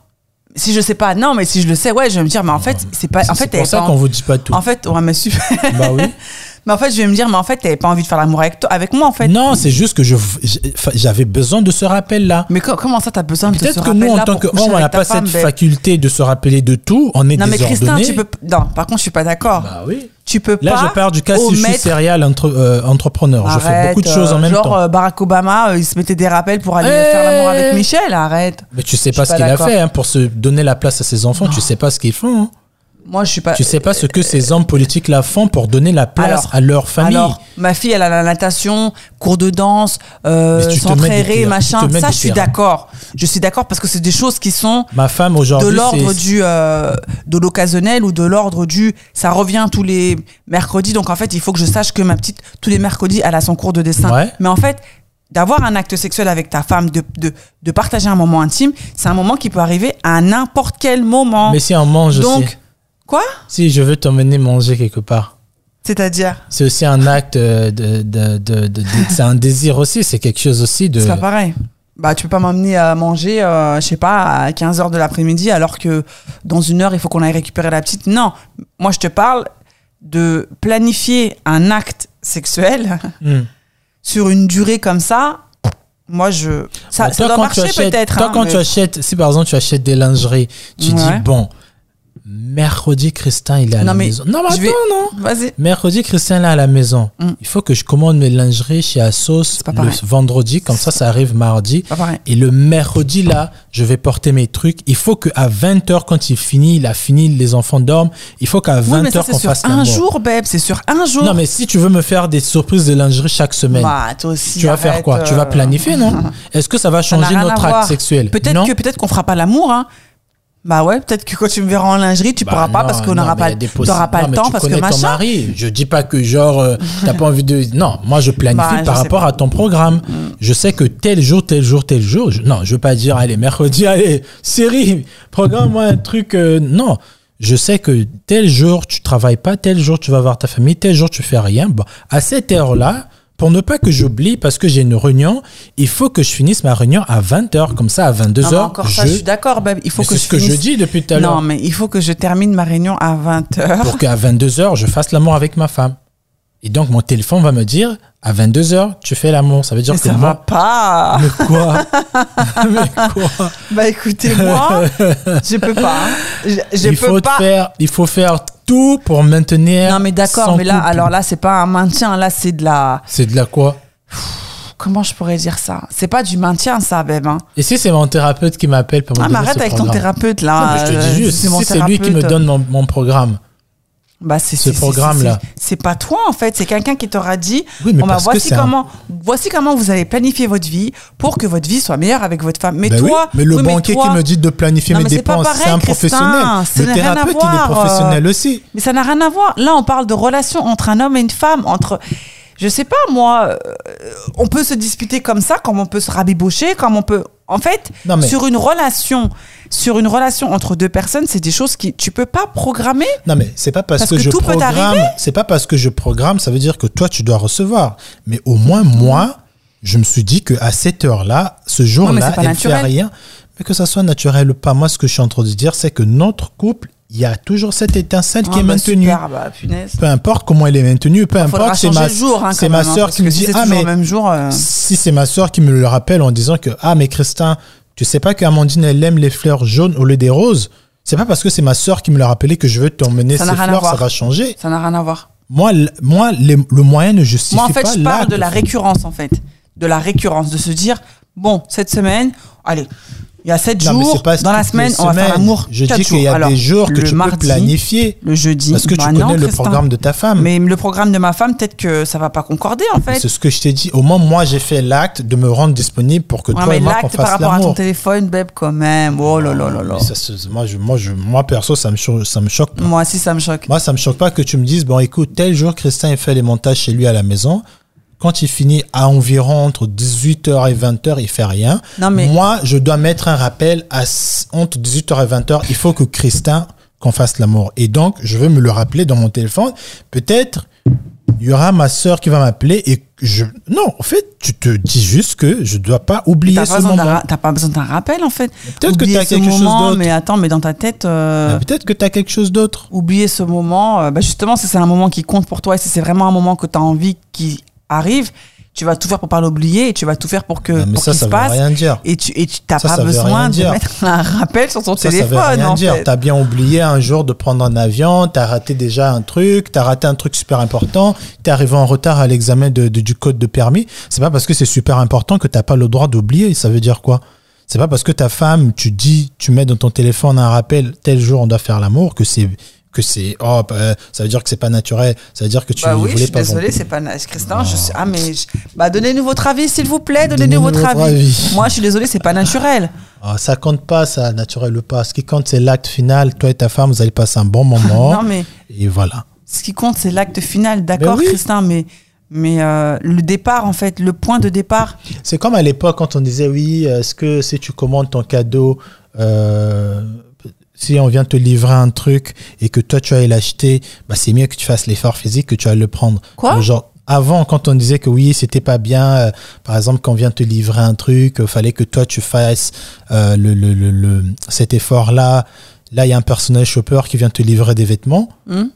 Si je sais pas, non, mais si je le sais, ouais, je vais me dire, mais en fait, c'est pas. En fait, c'est pour ça qu'on vous dit pas tout. En fait, on va me suivre. Bah oui. *laughs* Mais en fait, je vais me dire, mais en fait, t'avais pas envie de faire l'amour avec, toi, avec moi, en fait. Non, c'est juste que je, j'avais besoin de ce rappel-là. Mais comment ça, t'as besoin de ce rappel-là Peut-être que nous, en tant qu'homme, on n'a pas cette ben faculté de se rappeler de tout. On est non, mais Christin, tu peux. Non, par contre, je suis pas d'accord. Bah oui. Tu peux Là, pas. Là, je parle du cas si je suis serial euh, entrepreneur. je fais beaucoup de choses en même genre, temps. Genre, euh, Barack Obama, euh, il se mettait des rappels pour aller faire l'amour avec Michel. Arrête. Mais tu sais pas ce qu'il a fait hein, pour se donner la place à ses enfants. Tu sais pas ce qu'ils font. Moi, je suis pas. Tu sais pas ce que ces hommes politiques là font pour donner la place à leur famille. Alors, ma fille, elle a la natation, cours de danse, euh, s'entrairer, machin. Ça, je suis d'accord. Je suis d'accord parce que c'est des choses qui sont. Ma femme aujourd'hui. De l'ordre du euh, de l'occasionnel ou de l'ordre du. Ça revient tous les mercredis, donc en fait, il faut que je sache que ma petite tous les mercredis, elle a son cours de dessin. Mais en fait, d'avoir un acte sexuel avec ta femme, de, de, de partager un moment intime, c'est un moment qui peut arriver à n'importe quel moment. Mais si on mange Donc, Quoi? Si je veux t'emmener manger quelque part. C'est-à-dire? C'est aussi un acte de. de, de, de c'est un désir aussi, c'est quelque chose aussi de. C'est pas pareil. Bah, tu peux pas m'emmener à manger, euh, je sais pas, à 15h de l'après-midi, alors que dans une heure, il faut qu'on aille récupérer la petite. Non. Moi, je te parle de planifier un acte sexuel hmm. *laughs* sur une durée comme ça. Moi, je. Ça, bah, ça doit marcher peut-être. Toi, hein, quand tu achètes, si par exemple tu achètes des lingeries, tu dis, bon mercredi, Christin, il est à la maison. Non, mais attends, non. Vas-y. Mercredi, Christin, il est à la maison. Mm. Il faut que je commande mes lingeries chez Asos le vendredi, comme ça, ça arrive mardi. Et le mercredi, là, je vais porter mes trucs. Il faut qu'à 20h, quand il finit, il a fini, les enfants dorment. Il faut qu'à 20h, qu'on fasse un jour, babe. C'est sur un jour. Non, mais si tu veux me faire des surprises de lingerie chaque semaine, bah, toi aussi, tu vas faire quoi? Tu vas euh, planifier, non? *laughs* Est-ce que ça va changer notre acte sexuel? Peut-être que peut-être qu'on fera pas l'amour, hein. Bah ouais, peut-être que quand tu me verras en lingerie, tu bah pourras pas parce qu'on n'aura pas, t'auras pas le temps parce que machin. ton mari. Je dis pas que genre euh, t'as pas envie de. Non, moi je planifie bah, par rapport à ton programme. Mm. Je sais que tel jour, tel jour, tel jour. non, je veux pas dire allez mercredi, *laughs* allez série, programme-moi un truc. Euh, non, je sais que tel jour tu travailles pas, tel jour tu vas voir ta famille, tel jour tu fais rien. Bon, à cette heure là pour ne pas que j'oublie, parce que j'ai une réunion, il faut que je finisse ma réunion à 20h, comme ça à 22h. encore je... ça, je suis d'accord, Il faut que c'est ce que je dis depuis tout à l'heure. Non, mais il faut que je termine ma réunion à 20h. Pour qu'à 22h, je fasse l'amour avec ma femme. Et donc, mon téléphone va me dire, à 22h, tu fais l'amour. Ça veut dire mais que ça va pas. Mais quoi *laughs* Mais quoi Bah écoutez, moi, je peux pas. Hein. Je, il peux faut pas. Faire, il faut faire tout pour maintenir. Non, mais d'accord, mais là, alors là, c'est pas un maintien, là, c'est de la. C'est de la quoi Comment je pourrais dire ça? C'est pas du maintien, ça, même. Hein. Et si c'est mon thérapeute qui m'appelle pour me Ah, mais arrête avec ton thérapeute, là. je te dis juste, si c'est lui qui me donne mon programme. Bah, c'est ce programme-là. C'est pas toi en fait, c'est quelqu'un qui t'aura dit. Oui, mais bah, voici comment, voici comment vous allez planifier votre vie pour que votre vie soit meilleure avec votre femme. Mais bah toi, mais le banquier qui me dit de planifier mes dépenses, c'est un professionnel. Le thérapeute, il est professionnel aussi. Mais ça n'a rien à voir. Là, on parle de relation entre un homme et une femme, entre je sais pas moi, euh, on peut se disputer comme ça, comme on peut se rabibocher, comme on peut. En fait, sur une relation, sur une relation entre deux personnes, c'est des choses qui tu peux pas programmer. Non mais c'est pas parce, que, je programme, c'est pas parce que je programme, ça veut dire que toi tu dois recevoir. Mais au moins moi, je me suis dit que à cette heure-là, ce jour-là, elle ne fait rien. Mais que ça soit naturel ou pas, moi ce que je suis en train de dire, c'est que notre couple il y a toujours cette étincelle qui est bah, maintenue. Bah, peu importe comment elle est maintenue, peu importe, c'est ma, hein, c'est ma hein, soeur qui me dit ah mais même jour, euh. si c'est ma soeur qui me le rappelle en disant que ah mais Christin, tu sais pas qu'Amandine elle aime les fleurs jaunes au lieu des roses? C'est pas parce que c'est ma soeur qui me l'a rappelé que je veux t'emmener ces fleurs, ça va changer. Ça n'a rien à voir. Moi, moi le moyen ne justifie pas. Moi, en fait, je parle de la récurrence, en fait. De la récurrence, de se dire, bon, cette semaine, allez, il y a 7 jours dans la semaine, on va faire l'amour. Je dis qu'il y a des jours que tu peux planifier. Le jeudi. Parce que tu bah connais le programme de ta femme. Mais le programme de ma femme, peut-être que ça va pas concorder en fait. C'est ce que je t'ai dit. Au moins, moi, j'ai fait l'acte de me rendre disponible pour que toi et moi qu'on fasse l'amour. par rapport à ton téléphone, babe, quand même. Oh là là là là. moi, je, moi, je, moi, perso, ça me, choque, ça me choque pas. Moi aussi, ça me choque. Moi, ça me choque pas que tu me dises, bon, écoute, tel jour, Christian, il fait les montages chez lui à la maison quand il finit à environ entre 18h et 20h, il fait rien. Moi, je dois mettre un rappel à entre 18h et 20h. Il faut que Christin qu'on fasse l'amour. Et donc, je veux me le rappeler dans mon téléphone. Peut-être, il y aura ma soeur qui va m'appeler et je, non, en fait, tu te dis juste que je dois pas oublier ce moment. T'as pas besoin d'un rappel, en fait. Peut-être que tu as quelque chose d'autre. Mais attends, mais dans ta tête. Euh, peut-être que tu as quelque chose d'autre. Oublier ce moment, euh, bah justement, c'est un moment qui compte pour toi et si c'est vraiment un moment que tu as envie qui arrive, tu vas tout faire pour pas l'oublier et tu vas tout faire pour que mais ça, ça se passe. Rien dire. Et tu et tu t'as pas besoin de mettre un rappel sur ton téléphone. Ça veut rien dire. T'as bien oublié un jour de prendre un avion, t'as raté déjà un truc, t'as raté un truc super important, t'es arrivé en retard à l'examen de, du code de permis. C'est pas parce que c'est super important que t'as pas le droit d'oublier. Ça veut dire quoi? C'est pas parce que ta femme, tu dis, tu mets dans ton téléphone un rappel tel jour on doit faire l'amour que c'est que c'est oh bah, ça veut dire que c'est pas naturel ça veut dire que tu bah oui, voulais je suis désolé c'est pas Christin je sais, ah mais bah donnez-nous votre avis s'il vous plaît donnez-nous votre, avis. moi je suis désolé c'est pas naturel. Oh, ça compte pas ça naturel ou pas. Ce qui compte c'est l'acte final. Toi et ta femme vous allez passer un bon *laughs* moment. Non mais et voilà. ce qui compte c'est l'acte final. D'accord Christin mais mais euh, le départ, en fait, le point de départ. C'est comme à l'époque quand on disait oui, est-ce que si tu commandes ton cadeau, euh, si on vient te livrer un truc et que toi tu ailles l'acheter, bah c'est mieux que tu fasses l'effort physique que tu ailles le prendre. Quoi Genre avant quand on disait que oui c'était pas bien, euh, par exemple quand on vient te livrer un truc, il fallait que toi tu fasses euh, le, le, le, cet effort là. Là il y a un personnel shopper qui vient te livrer des vêtements. Hmm.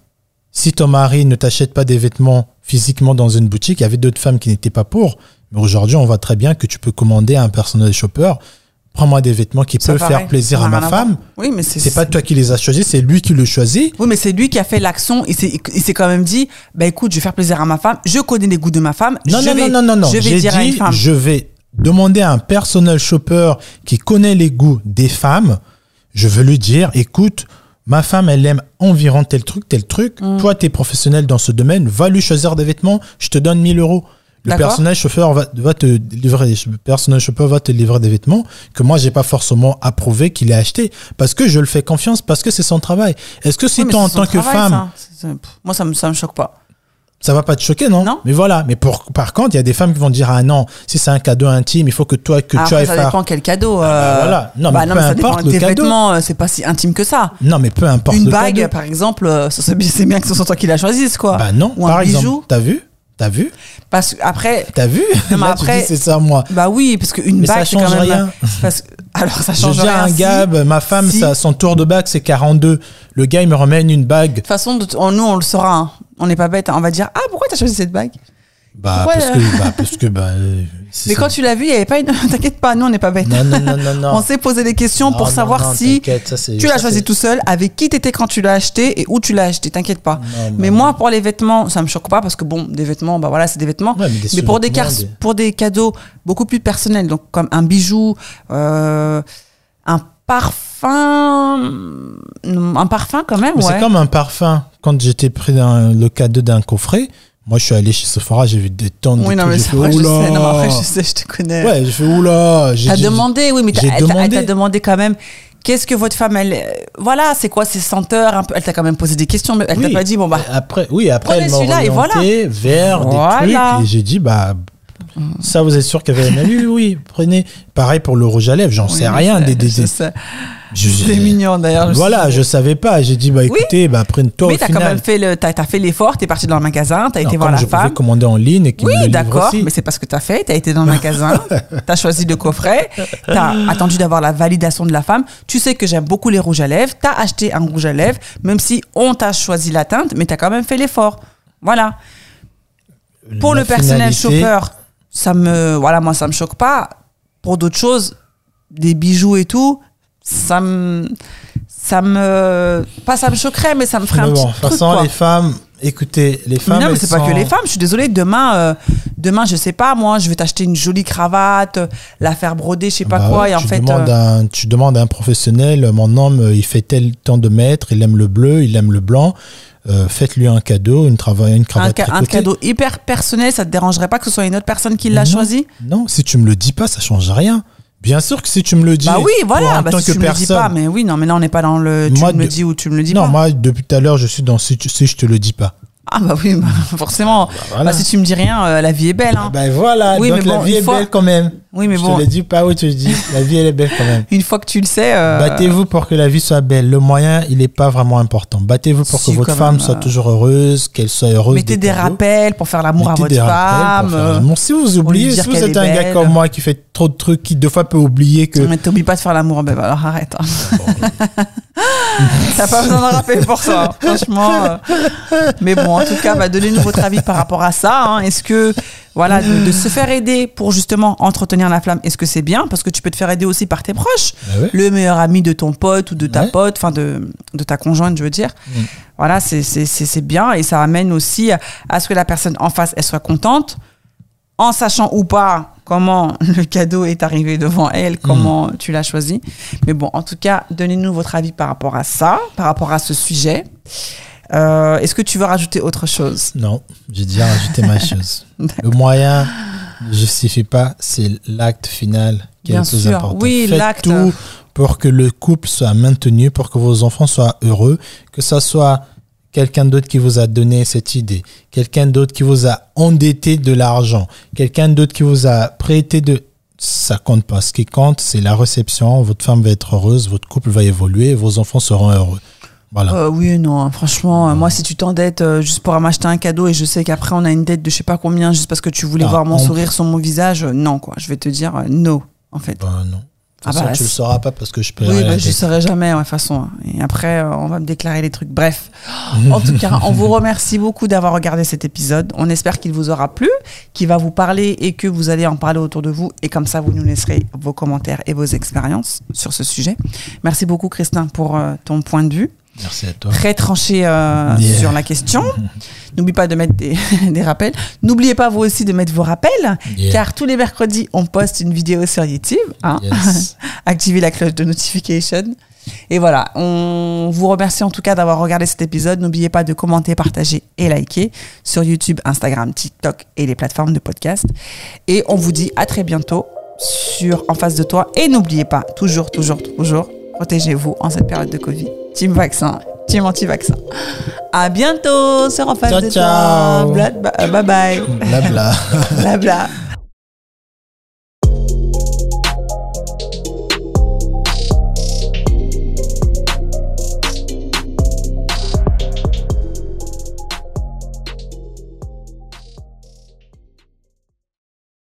Si ton mari ne t'achète pas des vêtements physiquement dans une boutique, il y avait d'autres femmes qui n'étaient pas pour. Mais aujourd'hui on voit très bien que tu peux commander un personnel shopper prends-moi des vêtements qui peuvent faire plaisir à ma femme. Oui, mais c'est pas toi qui les as choisis, c'est lui qui le choisit. Oui, mais c'est lui qui a fait l'action. Il s'est quand même dit, bah écoute, je vais faire plaisir à ma femme. Je connais les goûts de ma femme. Non, je non, vais, non, non, non, Je vais dire dit, je vais demander à un personal shopper qui connaît les goûts des femmes. Je veux lui dire, écoute, ma femme, elle aime environ tel truc, tel truc. Mm. Toi, tu es professionnel dans ce domaine. Va lui choisir des vêtements. Je te donne 1000 euros le personnage chauffeur va, va, te livrer le personnage chauffeur va te livrer des vêtements que moi j'ai pas forcément approuvé qu'il ait acheté parce que je le fais confiance parce que c'est son travail est-ce que si toi en tant que femme moi ça me ça me choque pas ça va pas te choquer, non, non Mais voilà. Mais pour, par contre, il y a des femmes qui vont dire ah non, si c'est un cadeau intime, il faut que toi que tu ailles faire. Ça dépend quel cadeau. Ah, bah, euh... voilà. Non, bah, mais peu importe le cadeau. vêtements, euh, c'est pas si intime que ça. Non, mais peu importe. Une bague, par exemple, euh, c'est bien que ce soit toi qui la choisisse, quoi. Bah non. Ou par un exemple, bijou. T'as vu? T'as vu? Parce que après. T'as vu? non, après, c'est ça moi. Bah oui, parce qu'une bague c'est quand même. Rien. *laughs* Parce que, alors ça change Je rien. un gab, ma femme, ça, son tour de bague c'est 42. Le gars il me ramène une bague. De toute façon, nous on le saura. Hein. On n'est pas bête. Hein. On va dire ah pourquoi t'as choisi cette bague? Bah, parce, que, bah, parce que, bah, *laughs* Mais quand tu l'as vu, il n'y avait pas une. *laughs* T'inquiète pas, nous, on n'est pas bêtes. Non, non, non, non, non. *laughs* on s'est posé des questions pour savoir si tu l'as choisi tout seul, avec qui t'étais quand tu l'as acheté et où tu l'as acheté. T'inquiète pas. mais moi, pour les vêtements, ça me choque pas parce que bon, des vêtements, bah voilà, c'est des vêtements. mais, pour, des, pour des cadeaux beaucoup plus personnels, donc comme un bijou, euh, un parfum. Un parfum quand même, ouais. C'est comme un parfum. Quand j'étais pris dans le cadeau d'un coffret, moi, je suis allé chez Sephora, j'ai vu des tonnes oui, de non, mais vrai, je sais. Non, mais après, je sais, je te connais. Ouais, je fais oula. T'as demandé, oui, mais t'as demandé. demandé quand même. Qu'est-ce que votre femme, elle, voilà, c'est quoi ses senteurs un peu, Elle t'a quand même posé des questions, mais elle t'a pas dit bon bah. Après, oui, après elle m'a orienté voilà. vers des trucs et j'ai dit bah ça vous êtes sûr qu'elle avait oui, oui, prenez. Pareil pour le rouge à lèvres, j'en sais rien des, des, des, c'est mignon d'ailleurs. Voilà, je savais pas. J'ai dit, bah écoutez, bah prenne-toi. Mais t'as quand même fait le, t'as, as fait l'effort, t'es parti dans le magasin, t'as été voir la je femme. commander en ligne et Oui, d'accord, mais c'est pas ce que t'as fait. T'as été dans le magasin, *laughs* t'as choisi le coffret, t'as attendu d'avoir la validation de la femme. Tu sais que j'aime beaucoup les rouges à lèvres, t'as acheté un rouge à lèvres, même si on t'a choisi la teinte, mais t'as quand même fait l'effort. Voilà. Pour le personnel shopper, ça me, voilà, moi ça me choque pas. Pour d'autres choses, des bijoux et tout, ça me ça me pas ça me choquerait mais ça me ferait un bon, petit de toute façon les femmes écoutez les femmes non mais c'est pas que les femmes je suis désolée demain euh, demain je sais pas moi je vais t'acheter une jolie cravate la faire broder je sais pas bah quoi et en fait demandes euh, un, tu demandes à un professionnel mon homme il fait tel temps de mètres il aime le bleu il aime le blanc euh, faites-lui un cadeau, une, une cravate. Un, un, cadeau hyper personnel, ça te dérangerait pas que ce soit une autre personne qui l'a choisi? Non, si tu me le dis pas, ça change rien. Bien sûr que si tu me le dis. Bah oui, voilà. Bah, tant si que tu personne. me le dis pas, mais oui, non, mais là on n'est pas dans le. Tu me le dis ou tu me le dis pas. Non, moi depuis tout à l'heure je suis dans si, si je te le dis pas. Ah bah oui, bah, *laughs* forcément. Bah, bah, si tu me dis rien, euh, la vie est belle. Hein. Bah voilà, oui, donc mais la vie est belle quand même. Oui, mais je bon. te le dis pas où tu le dis. La vie elle est belle quand même. *laughs* Une fois que tu le sais. Euh... Battez-vous pour que la vie soit belle. Le moyen, il n'est pas vraiment important. Battez-vous pour que votre femme soit euh, toujours heureuse, qu'elle soit heureuse. Mettez des, rappels pour faire l'amour à votre femme. Euh, bon, si vous oubliez, si vous êtes un gars comme moi qui fait trop de trucs, qui deux fois peut oublier que. Mais t'oublies pas de faire l'amour, ben alors arrête. Hein. *laughs* T'as pas besoin d'un rappel pour ça, franchement. Mais bon, en tout cas, bah, donnez-nous votre avis par rapport à ça. Hein. Est-ce que, voilà, de, se faire aider pour justement entretenir la flamme, est-ce que c'est bien? Parce que tu peux te faire aider aussi par tes proches. Bah Le meilleur ami de ton pote ou de ta pote, enfin de, de ta conjointe, je veux dire. Mm. Voilà, c'est bien et ça amène aussi à ce que la personne en face, elle soit contente en sachant ou pas comment *laughs* le cadeau est arrivé devant elle, comment mm. tu l'as choisi. Mais bon, en tout cas, donnez-nous votre avis par rapport à ça, par rapport à ce sujet. Euh, est-ce que tu veux rajouter autre chose? Non, j'ai déjà rajouté ma *laughs* chose. Le moyen ne justifie pas, c'est l'acte final qui est le plus important. Oui, Faites tout pour que le couple soit maintenu, pour que vos enfants soient heureux, que ça soit quelqu'un d'autre qui vous a donné cette idée, quelqu'un d'autre qui vous a endetté de l'argent, quelqu'un d'autre qui vous a prêté de... Ça compte pas. Ce qui compte, c'est la réception. Votre femme va être heureuse, votre couple va évoluer, vos enfants seront heureux. Voilà. Euh, oui, non, hein, franchement, euh, moi, si tu t'endettes euh, juste pour m'acheter un cadeau et je sais qu'après on a une dette de je sais pas combien juste parce que tu voulais ah, voir mon sourire sur mon visage, non, quoi. Je vais te dire non, en fait. Bah, non. ah bah, tu le sauras pas parce que je peux. Oui, bah, je ne saurai jamais, de toute façon. Et après, euh, on va me déclarer les trucs. Bref. *laughs* en tout cas, on vous remercie beaucoup d'avoir regardé cet épisode. On espère qu'il vous aura plu, qu'il va vous parler et que vous allez en parler autour de vous. Et comme ça, vous nous laisserez vos commentaires et vos expériences sur ce sujet. Merci beaucoup, Christin, pour euh, ton point de vue. Merci à toi. Très tranché euh, sur la question. *laughs* N'oubliez pas de mettre des, *laughs* des rappels. N'oubliez pas vous aussi de mettre vos rappels, car tous les mercredis, on poste une vidéo sur YouTube. Hein. *laughs* Activez la cloche de notification. Et voilà, on vous remercie en tout cas d'avoir regardé cet épisode. N'oubliez pas de commenter, partager et liker sur YouTube, Instagram, TikTok et les plateformes de podcast. Et on vous dit à très bientôt sur En face de toi. Et n'oubliez pas, toujours, toujours, toujours, protégez-vous en cette période de Covid. Team vaccin, team anti-vaccin. À bientôt sur En face de ciao. toi. Bye bye. Blabla. Blabla.